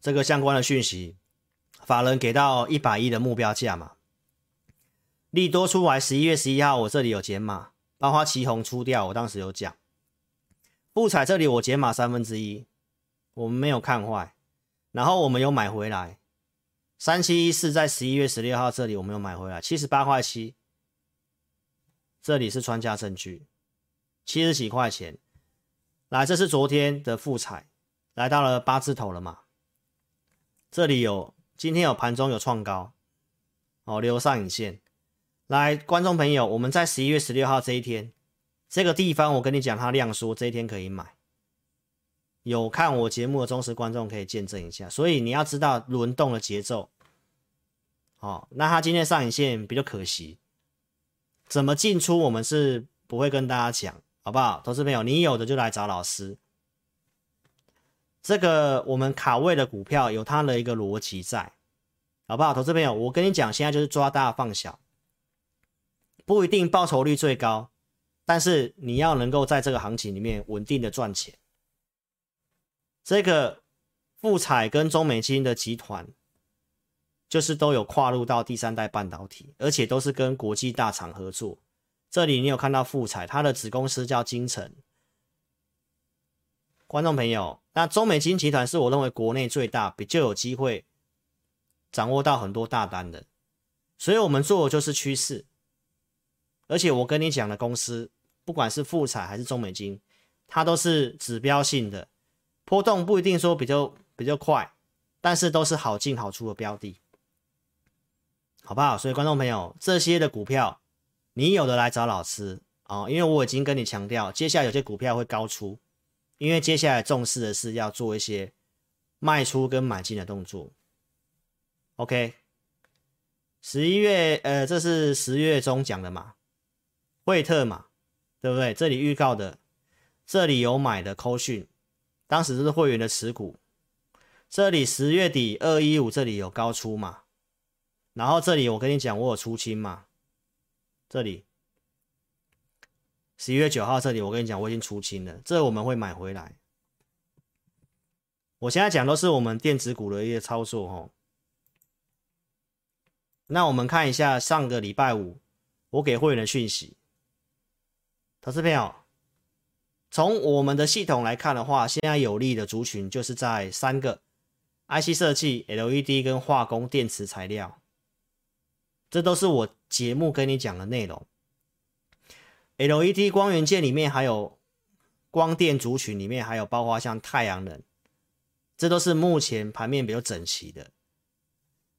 这个相关的讯息，法人给到一百亿的目标价嘛。利多出来，十一月十一号，我这里有减码，包括旗红出掉，我当时有讲。富彩这里我减码三分之一，我们没有看坏，然后我们有买回来。三七一四在十一月十六号这里我们有买回来七十八块七，这里是穿价证据，七十几块钱。来，这是昨天的富彩，来到了八字头了嘛？这里有，今天有盘中有创高，哦，留上影线。来，观众朋友，我们在十一月十六号这一天，这个地方我跟你讲，它量缩，这一天可以买。有看我节目的忠实观众可以见证一下。所以你要知道轮动的节奏。哦，那它今天上影线比较可惜，怎么进出我们是不会跟大家讲。好不好，投资朋友，你有的就来找老师。这个我们卡位的股票有它的一个逻辑在，好不好，投资朋友？我跟你讲，现在就是抓大放小，不一定报酬率最高，但是你要能够在这个行情里面稳定的赚钱。这个富彩跟中美金的集团，就是都有跨入到第三代半导体，而且都是跟国际大厂合作。这里你有看到富彩，它的子公司叫金城。观众朋友，那中美金集团是我认为国内最大，比较有机会掌握到很多大单的，所以我们做的就是趋势。而且我跟你讲的公司，不管是富彩还是中美金，它都是指标性的，波动不一定说比较比较快，但是都是好进好出的标的，好不好？所以观众朋友，这些的股票。你有的来找老师啊、哦，因为我已经跟你强调，接下来有些股票会高出，因为接下来重视的是要做一些卖出跟买进的动作。OK，十一月呃，这是十月中讲的嘛，惠特嘛，对不对？这里预告的，这里有买的扣讯，当时是会员的持股，这里十月底二一五这里有高出嘛，然后这里我跟你讲，我有出清嘛。这里十一月九号，这里我跟你讲，我已经出清了，这我们会买回来。我现在讲都是我们电子股的一些操作哦。那我们看一下上个礼拜五我给会员的讯息，投资朋友，从我们的系统来看的话，现在有利的族群就是在三个 IC 设计、LED 跟化工电池材料，这都是我。节目跟你讲的内容，LED 光元件里面还有光电族群里面还有包括像太阳能，这都是目前盘面比较整齐的。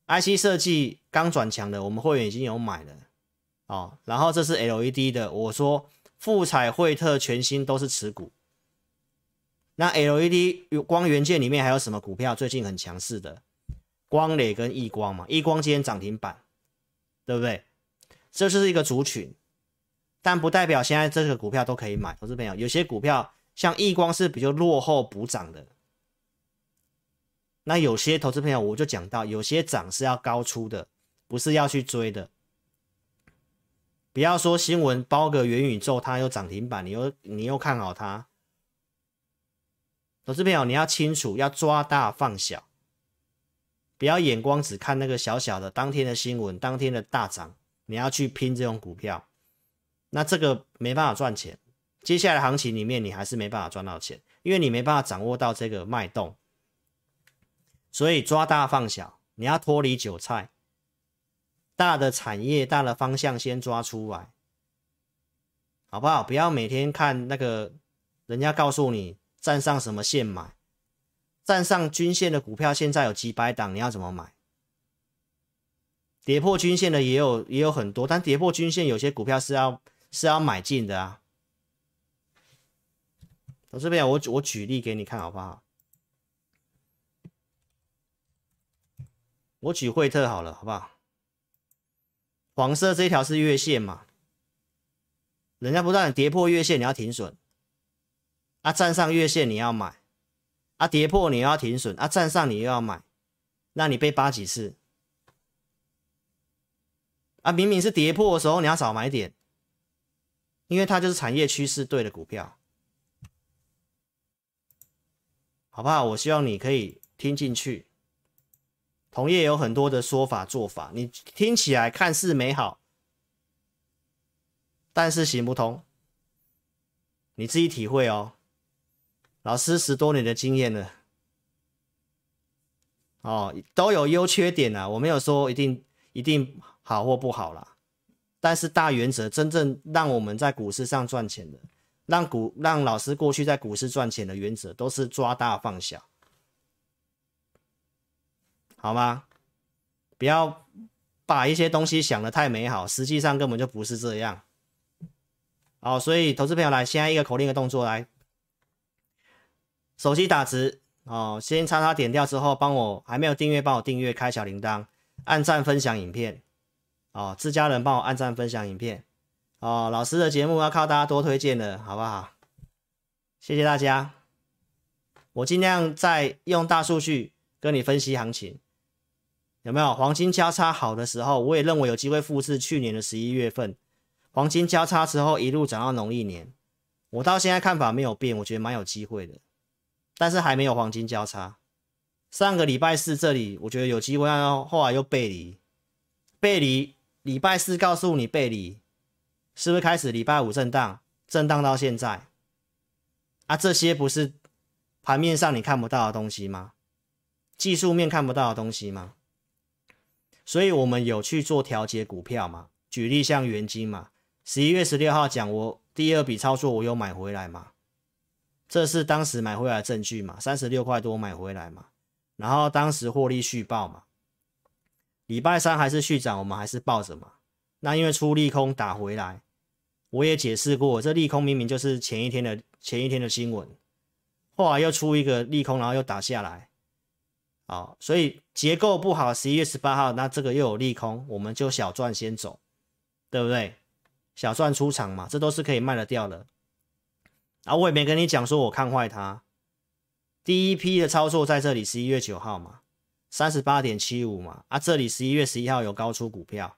IC 设计刚转强的，我们会员已经有买了哦。然后这是 LED 的，我说富彩、惠特、全新都是持股。那 LED 光元件里面还有什么股票最近很强势的？光磊跟亿光嘛，亿光今天涨停板，对不对？这是一个族群，但不代表现在这个股票都可以买。投资朋友，有些股票像亿光是比较落后补涨的，那有些投资朋友我就讲到，有些涨是要高出的，不是要去追的。不要说新闻包个元宇宙，它又涨停板，你又你又看好它。投资朋友，你要清楚，要抓大放小，不要眼光只看那个小小的当天的新闻，当天的大涨。你要去拼这种股票，那这个没办法赚钱。接下来行情里面，你还是没办法赚到钱，因为你没办法掌握到这个脉动。所以抓大放小，你要脱离韭菜，大的产业、大的方向先抓出来，好不好？不要每天看那个人家告诉你站上什么线买，站上均线的股票现在有几百档，你要怎么买？跌破均线的也有也有很多，但跌破均线有些股票是要是要买进的啊。我这边我我举例给你看好不好？我举惠特好了，好不好？黄色这条是月线嘛？人家不断跌破月线，你要停损啊；站上月线你要买啊；跌破你又要停损啊；站上你又要买，那你被扒几次？啊，明明是跌破的时候，你要少买点，因为它就是产业趋势对的股票，好不好？我希望你可以听进去。同业有很多的说法做法，你听起来看似美好，但是行不通，你自己体会哦。老师十多年的经验了，哦，都有优缺点啊，我没有说一定一定。好或不好啦，但是大原则真正让我们在股市上赚钱的，让股让老师过去在股市赚钱的原则都是抓大放小，好吗？不要把一些东西想的太美好，实际上根本就不是这样。好，所以投资朋友来，现在一个口令的动作来，手机打直哦，先叉叉点掉之后，帮我还没有订阅，帮我订阅，开小铃铛，按赞分享影片，哦，自家人帮我按赞分享影片。哦，老师的节目要靠大家多推荐的，好不好？谢谢大家。我尽量在用大数据跟你分析行情，有没有黄金交叉好的时候？我也认为有机会复制去年的十一月份黄金交叉之后一路涨到农历年。我到现在看法没有变，我觉得蛮有机会的，但是还没有黄金交叉。上个礼拜四这里我觉得有机会，然后后来又背离，背离，礼拜四告诉你背离。是不是开始礼拜五震荡，震荡到现在啊？这些不是盘面上你看不到的东西吗？技术面看不到的东西吗？所以我们有去做调节股票嘛？举例像元金嘛，十一月十六号讲我第二笔操作，我有买回来嘛？这是当时买回来的证据嘛？三十六块多买回来嘛？然后当时获利续报嘛？礼拜三还是续涨，我们还是抱着嘛？那因为出利空打回来，我也解释过，这利空明明就是前一天的前一天的新闻，后来又出一个利空，然后又打下来，好，所以结构不好。十一月十八号，那这个又有利空，我们就小赚先走，对不对？小赚出场嘛，这都是可以卖得掉的。啊，我也没跟你讲说我看坏它，第一批的操作在这里，十一月九号嘛，三十八点七五嘛，啊，这里十一月十一号有高出股票。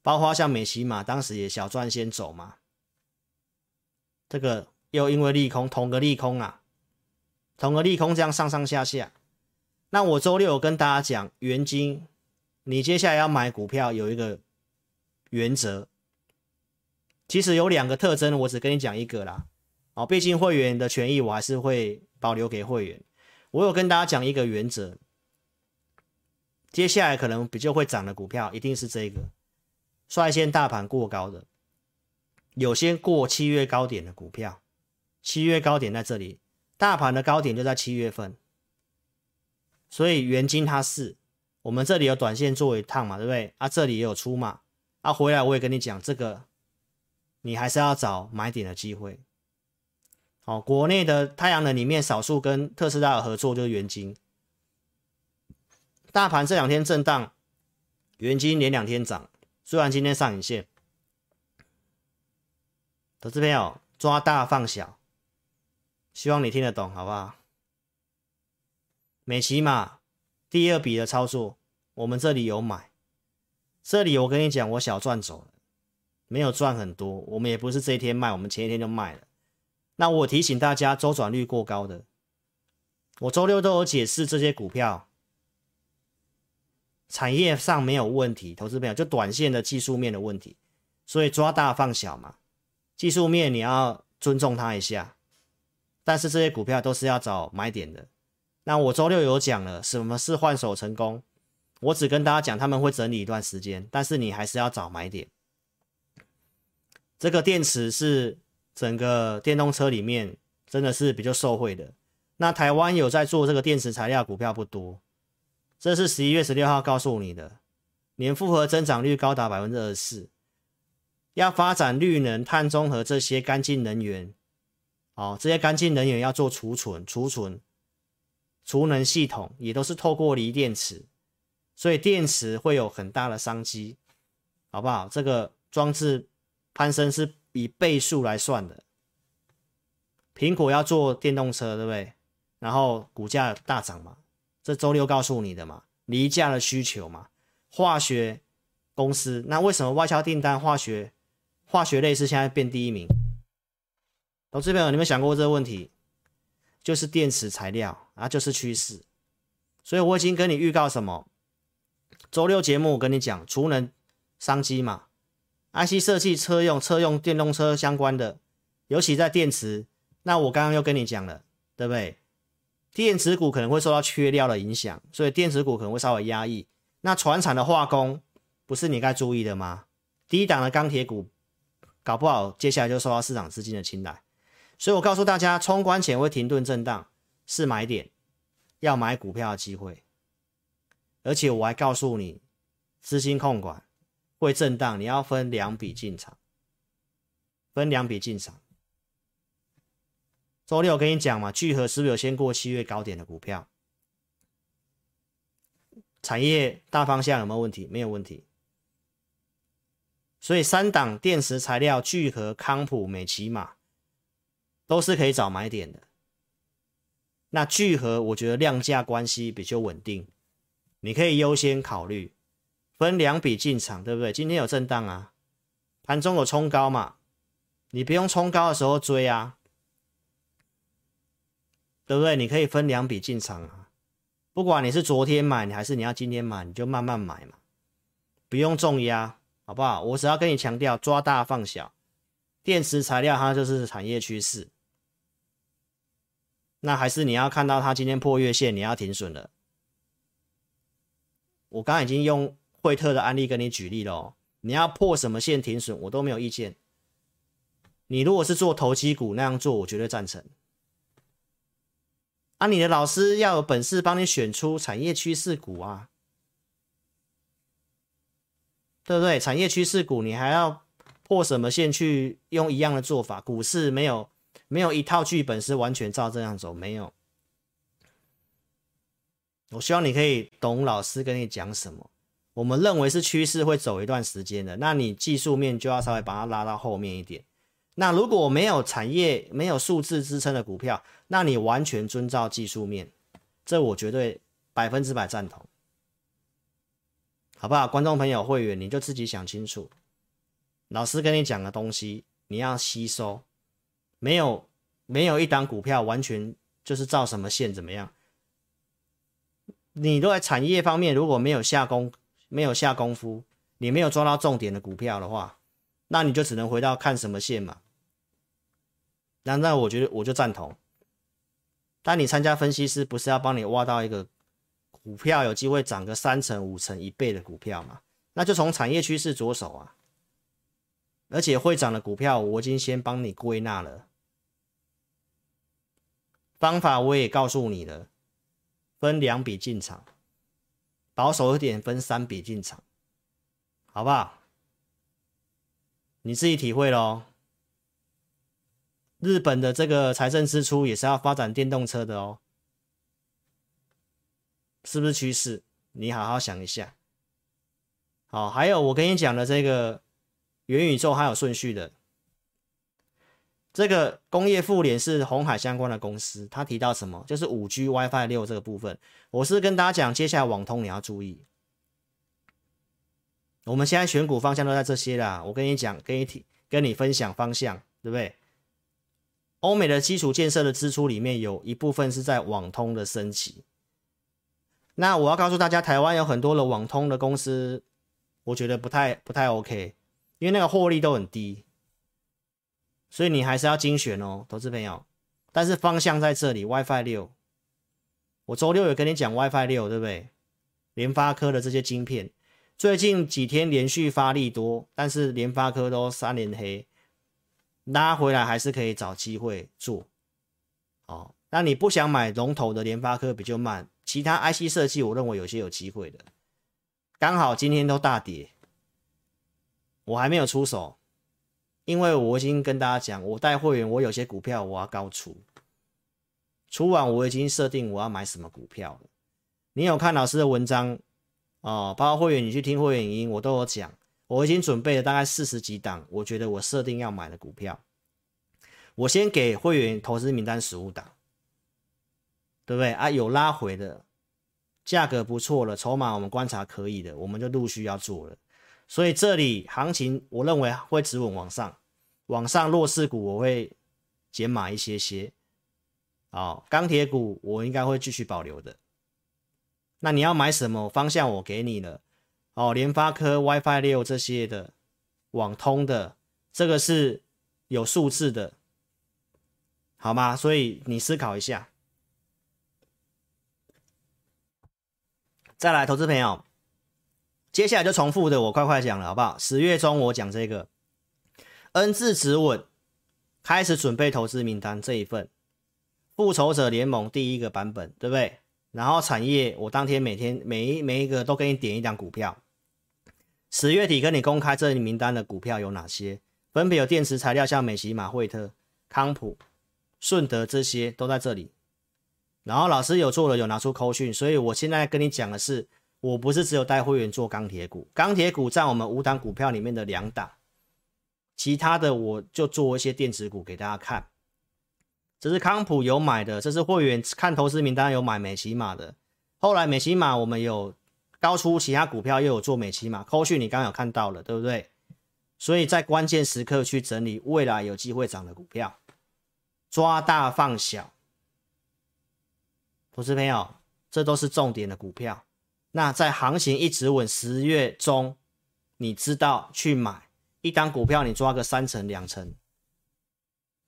包括像美琪嘛，当时也小赚先走嘛，这个又因为利空，同个利空啊，同个利空这样上上下下。那我周六有跟大家讲，元金，你接下来要买股票有一个原则，其实有两个特征，我只跟你讲一个啦。哦，毕竟会员的权益我还是会保留给会员。我有跟大家讲一个原则，接下来可能比较会涨的股票一定是这个。率先大盘过高的，有些过七月高点的股票，七月高点在这里，大盘的高点就在七月份，所以元金它是我们这里有短线做一趟嘛，对不对？啊，这里也有出嘛，啊，回来我也跟你讲这个，你还是要找买点的机会。好，国内的太阳能里面少数跟特斯拉有合作就是元晶，大盘这两天震荡，元晶连两天涨。虽然今天上影线，投资朋友抓大放小，希望你听得懂，好不好？美琪玛第二笔的操作，我们这里有买，这里我跟你讲，我小赚走了，没有赚很多，我们也不是这一天卖，我们前一天就卖了。那我提醒大家，周转率过高的，我周六都有解释这些股票。产业上没有问题，投资朋友就短线的技术面的问题，所以抓大放小嘛。技术面你要尊重它一下，但是这些股票都是要找买点的。那我周六有讲了，什么是换手成功？我只跟大家讲他们会整理一段时间，但是你还是要找买点。这个电池是整个电动车里面真的是比较受惠的。那台湾有在做这个电池材料股票不多。这是十一月十六号告诉你的，年复合增长率高达百分之二十四，要发展绿能、碳中和这些干净能源，哦，这些干净能源要做储存、储存、储能系统，也都是透过锂电池，所以电池会有很大的商机，好不好？这个装置攀升是以倍数来算的。苹果要做电动车，对不对？然后股价大涨嘛。这周六告诉你的嘛，锂价的需求嘛，化学公司，那为什么外销订单化学化学类是现在变第一名？投资朋友，你们想过这个问题？就是电池材料啊，就是趋势。所以我已经跟你预告什么？周六节目我跟你讲，储能商机嘛，IC 设计车用车用电动车相关的，尤其在电池。那我刚刚又跟你讲了，对不对？电池股可能会受到缺料的影响，所以电子股可能会稍微压抑。那船产的化工不是你该注意的吗？低档的钢铁股搞不好接下来就受到市场资金的青睐。所以我告诉大家，冲关前会停顿震荡是买点，要买股票的机会。而且我还告诉你，资金控管会震荡，你要分两笔进场，分两笔进场。周六我跟你讲嘛，聚合是不是有先过七月高点的股票？产业大方向有没有问题？没有问题。所以三档电池材料，聚合、康普、美琪玛都是可以找买点的。那聚合我觉得量价关系比较稳定，你可以优先考虑，分两笔进场，对不对？今天有震荡啊，盘中有冲高嘛，你不用冲高的时候追啊，对不对？你可以分两笔进场啊。不管你是昨天买，你还是你要今天买，你就慢慢买嘛，不用重压，好不好？我只要跟你强调，抓大放小，电池材料它就是产业趋势。那还是你要看到它今天破月线，你要停损了。我刚刚已经用惠特的案例跟你举例了哦，你要破什么线停损，我都没有意见。你如果是做投机股那样做，我绝对赞成。啊，你的老师要有本事帮你选出产业趋势股啊，对不对？产业趋势股，你还要破什么线去用一样的做法？股市没有没有一套剧本是完全照这样走，没有。我希望你可以懂老师跟你讲什么。我们认为是趋势会走一段时间的，那你技术面就要稍微把它拉到后面一点。那如果没有产业、没有数字支撑的股票，那你完全遵照技术面，这我绝对百分之百赞同，好不好？观众朋友、会员，你就自己想清楚，老师跟你讲的东西，你要吸收，没有没有一档股票完全就是照什么线怎么样，你都在产业方面如果没有下功、没有下功夫，你没有抓到重点的股票的话，那你就只能回到看什么线嘛。那那我觉得我就赞同，但你参加分析师不是要帮你挖到一个股票有机会涨个三成、五成、一倍的股票吗？那就从产业趋势着手啊，而且会涨的股票我已经先帮你归纳了，方法我也告诉你了，分两笔进场，保守一点分三笔进场，好不好？你自己体会喽。日本的这个财政支出也是要发展电动车的哦，是不是趋势？你好好想一下。好，还有我跟你讲的这个元宇宙还有顺序的，这个工业富联是红海相关的公司，他提到什么？就是五 G WiFi 六这个部分。我是跟大家讲，接下来网通你要注意。我们现在选股方向都在这些啦，我跟你讲，跟你提，跟你分享方向，对不对？欧美的基础建设的支出里面有一部分是在网通的升级。那我要告诉大家，台湾有很多的网通的公司，我觉得不太不太 OK，因为那个获利都很低，所以你还是要精选哦，投资朋友。但是方向在这里，WiFi 六，我周六有跟你讲 WiFi 六，对不对？联发科的这些晶片，最近几天连续发力多，但是联发科都三连黑。拉回来还是可以找机会做，哦，那你不想买龙头的联发科比较慢，其他 IC 设计我认为有些有机会的，刚好今天都大跌，我还没有出手，因为我已经跟大家讲，我带会员，我有些股票我要高出，出完我已经设定我要买什么股票了，你有看老师的文章哦，包括会员你去听会员语音，我都有讲。我已经准备了大概四十几档，我觉得我设定要买的股票，我先给会员投资名单十五档，对不对啊？有拉回的，价格不错了，筹码我们观察可以的，我们就陆续要做了。所以这里行情我认为会止稳往上，往上弱势股我会减码一些些，哦，钢铁股我应该会继续保留的。那你要买什么方向？我给你了。哦，联发科 WiFi 六这些的网通的，这个是有数字的，好吗？所以你思考一下。再来，投资朋友，接下来就重复的，我快快讲了，好不好？十月中我讲这个 N 字止稳，开始准备投资名单这一份复仇者联盟第一个版本，对不对？然后产业，我当天每天每一每一个都给你点一张股票。十月底跟你公开这里名单的股票有哪些？分别有电池材料，像美琪马、惠特、康普、顺德这些都在这里。然后老师有做了，有拿出扣讯，所以我现在跟你讲的是，我不是只有带会员做钢铁股，钢铁股占我们五档股票里面的两档，其他的我就做一些电子股给大家看。这是康普有买的，这是会员看投资名单有买美琪玛的。后来美琪玛我们有高出其他股票，又有做美琪玛，扣讯你刚刚有看到了，对不对？所以在关键时刻去整理未来有机会涨的股票，抓大放小。投资朋友，这都是重点的股票。那在行情一直稳，十月中，你知道去买一档股票，你抓个三成两成，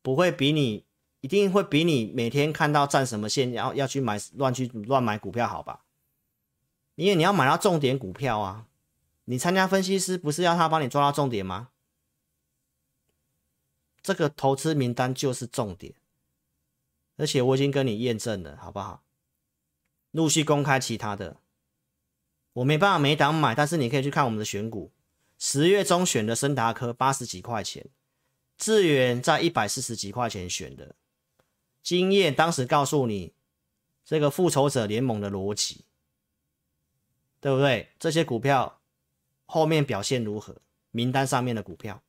不会比你一定会比你每天看到站什么线，要要去买乱去乱买股票好吧？因为你要买到重点股票啊，你参加分析师不是要他帮你抓到重点吗？这个投资名单就是重点，而且我已经跟你验证了，好不好？陆续公开其他的，我没办法每档买，但是你可以去看我们的选股。十月中选的升达科八十几块钱，智原在一百四十几块钱选的。经验当时告诉你这个复仇者联盟的逻辑，对不对？这些股票后面表现如何？名单上面的股票，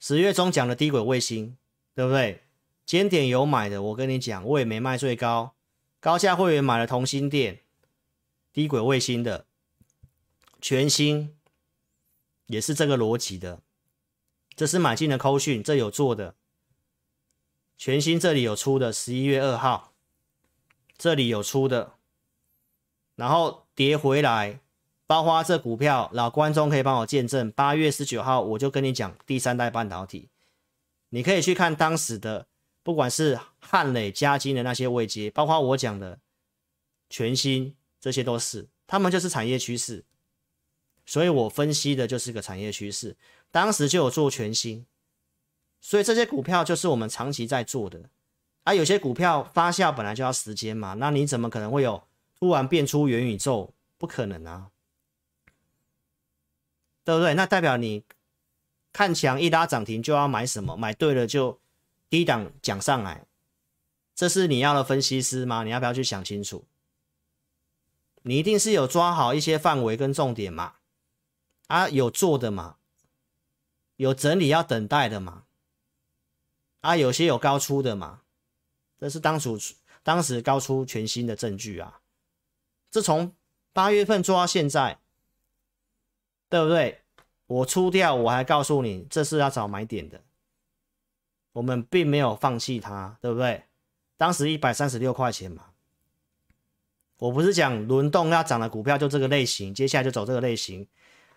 十月中讲的低轨卫星，对不对？尖点有买的，我跟你讲，我也没卖最高。高价会员买了同心店，低轨卫星的，全新也是这个逻辑的，这是买进的扣讯，这有做的，全新这里有出的，十一月二号，这里有出的，然后跌回来，包括这股票，老观众可以帮我见证，八月十九号我就跟你讲第三代半导体，你可以去看当时的。不管是汉磊、嘉金的那些位阶，包括我讲的全新，这些都是，他们就是产业趋势，所以我分析的就是个产业趋势。当时就有做全新，所以这些股票就是我们长期在做的。啊，有些股票发酵本来就要时间嘛，那你怎么可能会有突然变出元宇宙？不可能啊，对不对？那代表你看强一拉涨停就要买什么？买对了就。低档讲上来，这是你要的分析师吗？你要不要去想清楚？你一定是有抓好一些范围跟重点嘛？啊，有做的嘛？有整理要等待的嘛？啊，有些有高出的嘛？这是当初当时高出全新的证据啊！这从八月份做到现在，对不对？我出掉，我还告诉你，这是要找买点的。我们并没有放弃它，对不对？当时一百三十六块钱嘛，我不是讲轮动要涨的股票就这个类型，接下来就走这个类型，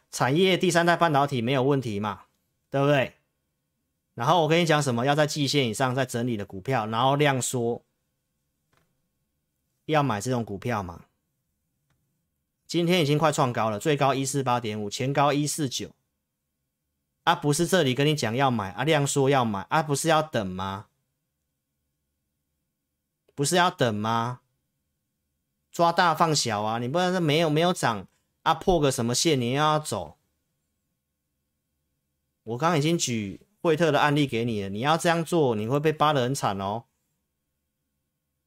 产业第三代半导体没有问题嘛，对不对？然后我跟你讲什么，要在季线以上再整理的股票，然后量缩，要买这种股票嘛？今天已经快创高了，最高一四八点五，前高一四九。啊，不是这里跟你讲要买，啊，量说要买，啊，不是要等吗？不是要等吗？抓大放小啊，你不然说没有没有涨，啊，破个什么线你又要走？我刚刚已经举惠特的案例给你了，你要这样做，你会被扒得很惨哦。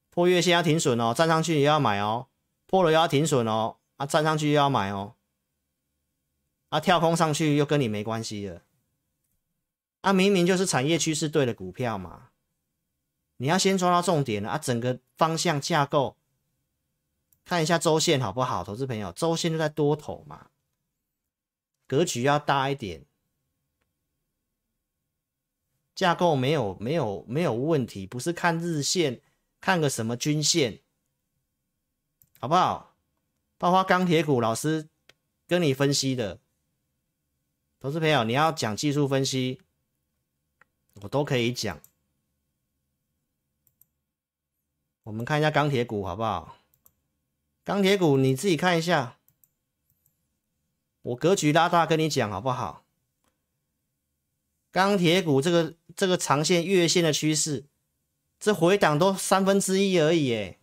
破月线要停损哦，站上去也要买哦，破了又要停损哦，啊，站上去又要买哦，啊，跳空上去又跟你没关系了。啊，明明就是产业趋势对的股票嘛，你要先抓到重点啊，整个方向架构，看一下周线好不好？投资朋友，周线就在多头嘛，格局要大一点，架构没有没有没有问题，不是看日线，看个什么均线，好不好？包括钢铁股，老师跟你分析的，投资朋友，你要讲技术分析。我都可以讲，我们看一下钢铁股好不好？钢铁股你自己看一下，我格局拉大跟你讲好不好？钢铁股这个这个长线月线的趋势，这回档都三分之一而已，哎，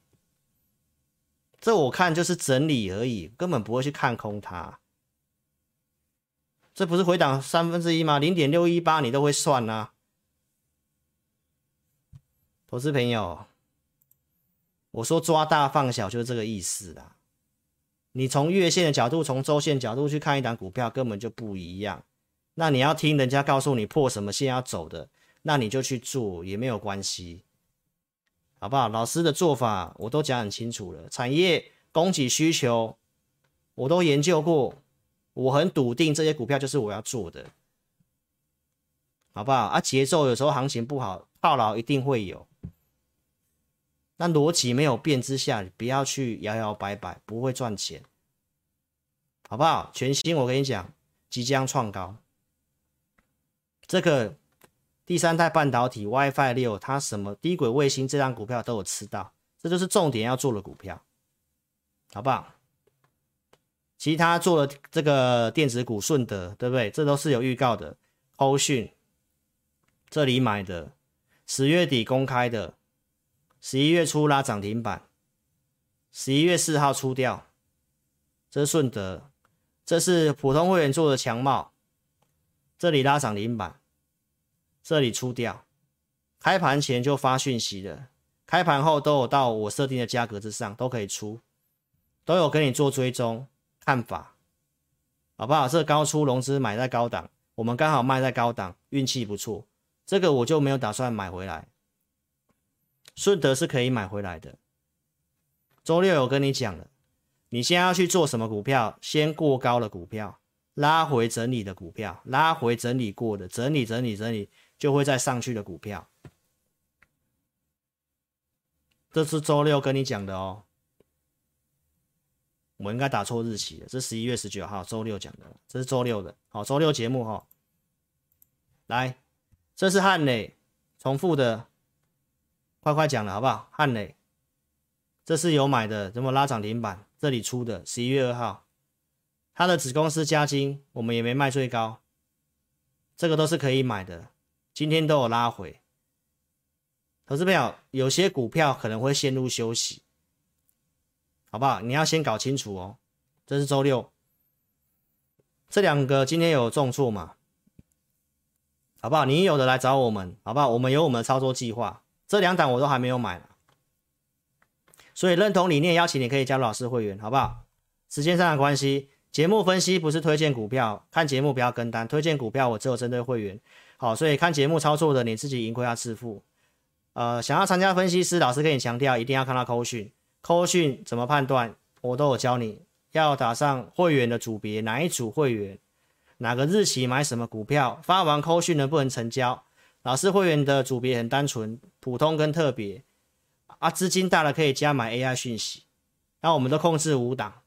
这我看就是整理而已，根本不会去看空它。这不是回档三分之一吗？零点六一八你都会算啊，投资朋友，我说抓大放小就是这个意思啦。你从月线的角度，从周线角度去看一档股票，根本就不一样。那你要听人家告诉你破什么线要走的，那你就去做也没有关系，好不好？老师的做法我都讲很清楚了，产业供给需求我都研究过，我很笃定这些股票就是我要做的，好不好？啊，节奏有时候行情不好，套牢一定会有，那逻辑没有变之下，你不要去摇摇摆摆，不会赚钱，好不好？全新我跟你讲，即将创高。这个第三代半导体 WiFi 六，它什么低轨卫星这张股票都有吃到，这就是重点要做的股票，好不好？其他做的这个电子股顺德，对不对？这都是有预告的。欧讯这里买的，十月底公开的，十一月初拉涨停板，十一月四号出掉，这是顺德，这是普通会员做的强帽。这里拉涨停板，这里出掉，开盘前就发讯息了，开盘后都有到我设定的价格之上，都可以出，都有跟你做追踪看法，好不好？这高出融资买在高档，我们刚好卖在高档，运气不错，这个我就没有打算买回来。顺德是可以买回来的，周六有跟你讲了，你现在要去做什么股票？先过高的股票。拉回整理的股票，拉回整理过的，整理整理整理就会再上去的股票，这是周六跟你讲的哦。我应该打错日期了，这是十一月十九号周六讲的，这是周六的，好，周六节目哈、哦。来，这是汉磊，重复的，快快讲了好不好？汉磊，这是有买的，怎么拉涨停板？这里出的，十一月二号。他的子公司嘉金，我们也没卖最高，这个都是可以买的。今天都有拉回，投资朋友，有些股票可能会陷入休息，好不好？你要先搞清楚哦。这是周六，这两个今天有重挫嘛？好不好？你有的来找我们，好不好？我们有我们的操作计划，这两档我都还没有买，所以认同理念，邀请你可以加入老师会员，好不好？时间上的关系。节目分析不是推荐股票，看节目不要跟单。推荐股票我只有针对会员，好，所以看节目操作的你自己盈亏要自负。呃，想要参加分析师，老师跟你强调，一定要看到扣讯，扣讯怎么判断，我都有教你。要打上会员的组别，哪一组会员，哪个日期买什么股票，发完扣讯能不能成交？老师会员的组别很单纯，普通跟特别啊，资金大了可以加买 AI 讯息，那我们都控制五档。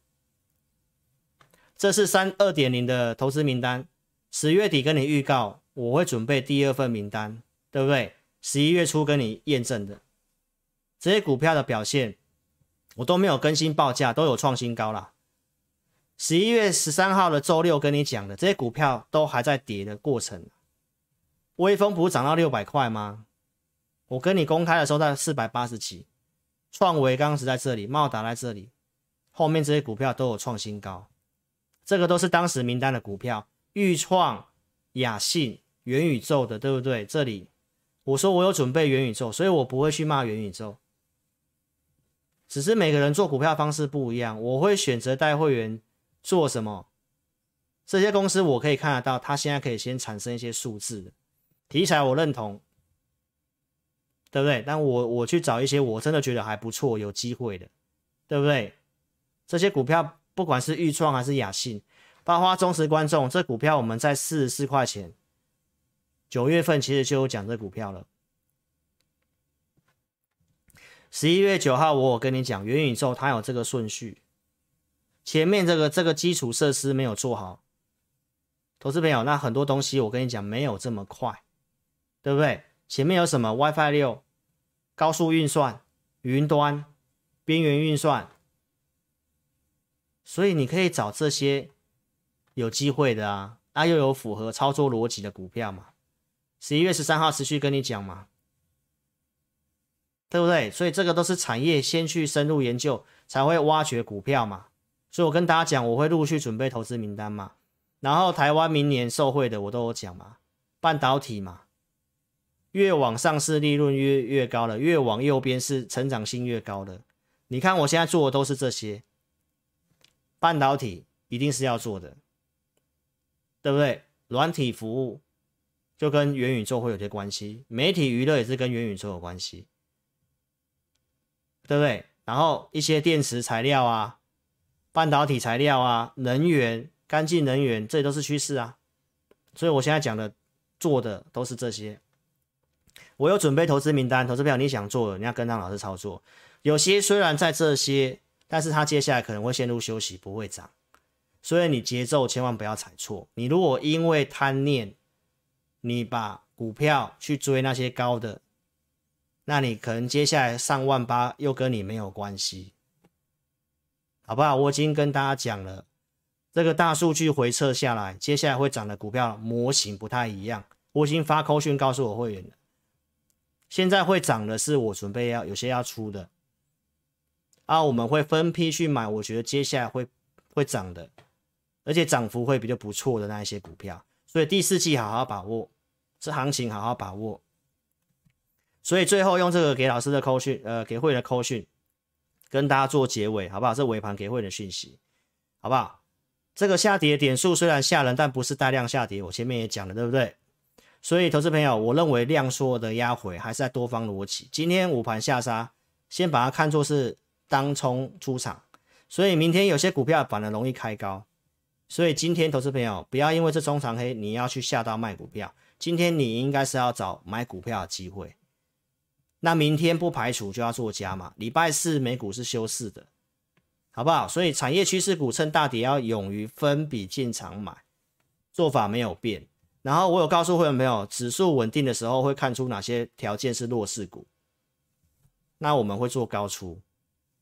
这是三二点零的投资名单，十月底跟你预告，我会准备第二份名单，对不对？十一月初跟你验证的这些股票的表现，我都没有更新报价，都有创新高了。十一月十三号的周六跟你讲的这些股票都还在跌的过程。威风不是涨到六百块吗？我跟你公开的时候在四百八十几，创维刚是在这里，茂达在这里，后面这些股票都有创新高。这个都是当时名单的股票，钰创、亚信、元宇宙的，对不对？这里我说我有准备元宇宙，所以我不会去骂元宇宙。只是每个人做股票方式不一样，我会选择带会员做什么？这些公司我可以看得到，它现在可以先产生一些数字的题材，我认同，对不对？但我我去找一些我真的觉得还不错、有机会的，对不对？这些股票。不管是预创还是雅信，包括忠实观众，这股票我们在四十四块钱，九月份其实就有讲这股票了。十一月九号我有跟你讲元宇宙，它有这个顺序，前面这个这个基础设施没有做好，投资朋友，那很多东西我跟你讲没有这么快，对不对？前面有什么 WiFi 六、高速运算、云端、边缘运算。所以你可以找这些有机会的啊，那、又有符合操作逻辑的股票嘛，十一月十三号持续跟你讲嘛，对不对？所以这个都是产业先去深入研究，才会挖掘股票嘛。所以我跟大家讲，我会陆续准备投资名单嘛。然后台湾明年受惠的我都有讲嘛，半导体嘛，越往上市利润越越高了，越往右边是成长性越高的。你看我现在做的都是这些，半导体一定是要做的，对不对？软体服务就跟元宇宙会有些关系，媒体娱乐也是跟元宇宙有关系，对不对？然后一些电池材料啊，半导体材料啊，能源。干净能源，这都是趋势啊，所以我现在讲的、做的都是这些。我有准备投资名单，投资票你想做，你要跟张老师操作。有些虽然在这些，但是它接下来可能会陷入休息，不会涨，所以你节奏千万不要踩错。你如果因为贪念，你把股票去追那些高的，那你可能接下来上万八又跟你没有关系，好不好？我已经跟大家讲了。这个大数据回测下来，接下来会涨的股票模型不太一样。我已经发扣讯告诉我会员了，现在会涨的是我准备要有些要出的，啊，我们会分批去买，我觉得接下来会会涨的，而且涨幅会比较不错的那一些股票。所以第四季好好把握，这行情好好把握。所以最后用这个给老师的扣讯，呃，给会员的扣讯，跟大家做结尾，好不好？这尾盘给会员的讯息，好不好？这个下跌点数虽然吓人，但不是大量下跌。我前面也讲了，对不对？所以，投资朋友，我认为量缩的压回还是在多方逻辑。今天午盘下杀，先把它看作是当冲出场。所以，明天有些股票反而容易开高。所以，今天投资朋友不要因为这中长黑，你要去下到卖股票。今天你应该是要找买股票的机会。那明天不排除就要做加码。礼拜四美股是休市的。好不好？所以产业趋势股趁大跌要勇于分笔进场买，做法没有变。然后我有告诉会员朋友，指数稳定的时候会看出哪些条件是弱势股，那我们会做高出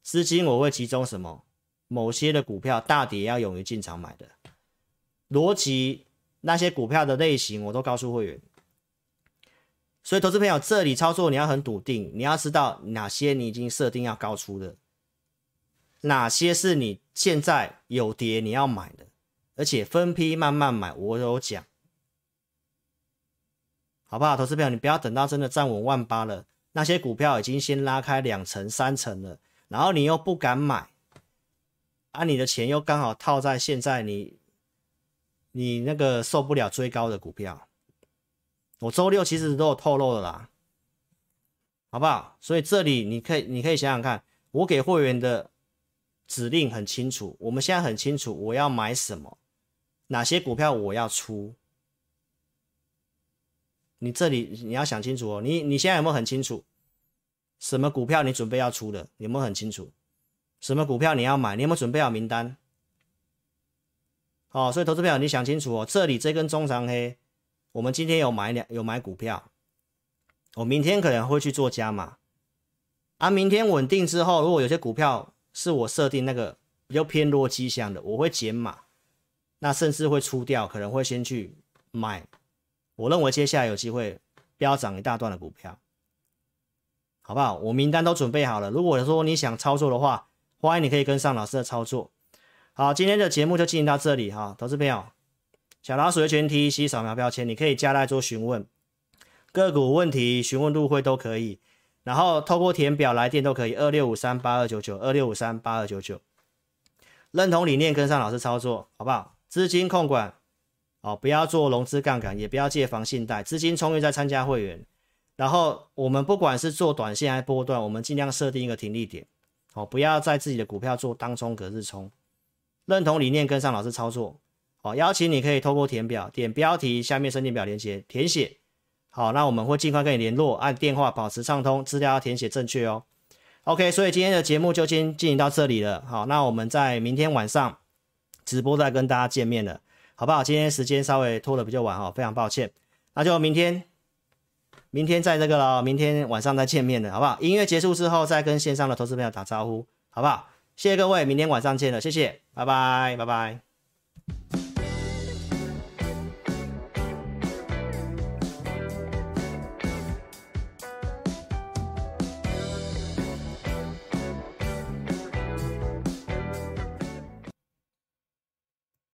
资金，我会集中什么？某些的股票大跌要勇于进场买的逻辑，那些股票的类型我都告诉会员。所以投资朋友这里操作你要很笃定，你要知道哪些你已经设定要高出的。哪些是你现在有跌你要买的，而且分批慢慢买，我有讲，好不好？投资票，你不要等到真的站稳万八了，那些股票已经先拉开两成、三成了，然后你又不敢买，啊，你的钱又刚好套在现在你你那个受不了追高的股票，我周六其实都有透露的啦，好不好？所以这里你可以你可以想想看，我给会员的。指令很清楚，我们现在很清楚我要买什么，哪些股票我要出。你这里你要想清楚哦，你你现在有没有很清楚什么股票你准备要出的？有没有很清楚什么股票你要买？你有没有准备好名单？哦，所以投资票你想清楚哦，这里这根中长黑，我们今天有买两有买股票，我明天可能会去做加码，啊，明天稳定之后，如果有些股票。是我设定那个比较偏弱迹象的，我会减码，那甚至会出掉，可能会先去买。我认为接下来有机会飙涨一大段的股票，好不好？我名单都准备好了。如果说你想操作的话，欢迎你可以跟上老师的操作。好，今天的节目就进行到这里哈，投资朋友，小老鼠的全 T C 扫描标签，你可以加来做询问个股问题，询问入会都可以。然后透过填表来电都可以，二六五三八二九九，二六五三八二九九。认同理念，跟上老师操作，好不好？资金控管，哦，不要做融资杠杆，也不要借房信贷，资金充裕再参加会员。然后我们不管是做短线还是波段，我们尽量设定一个停利点，哦，不要在自己的股票做当冲隔日冲。认同理念，跟上老师操作，好，邀请你可以透过填表，点标题下面申请表连接填写。好，那我们会尽快跟你联络，按电话保持畅通，资料要填写正确哦。OK，所以今天的节目就先进行到这里了。好，那我们在明天晚上直播再跟大家见面了，好不好？今天时间稍微拖得比较晚哈，非常抱歉。那就明天，明天再那个了，明天晚上再见面的，好不好？音乐结束之后再跟线上的投资朋友打招呼，好不好？谢谢各位，明天晚上见了，谢谢，拜拜，拜拜。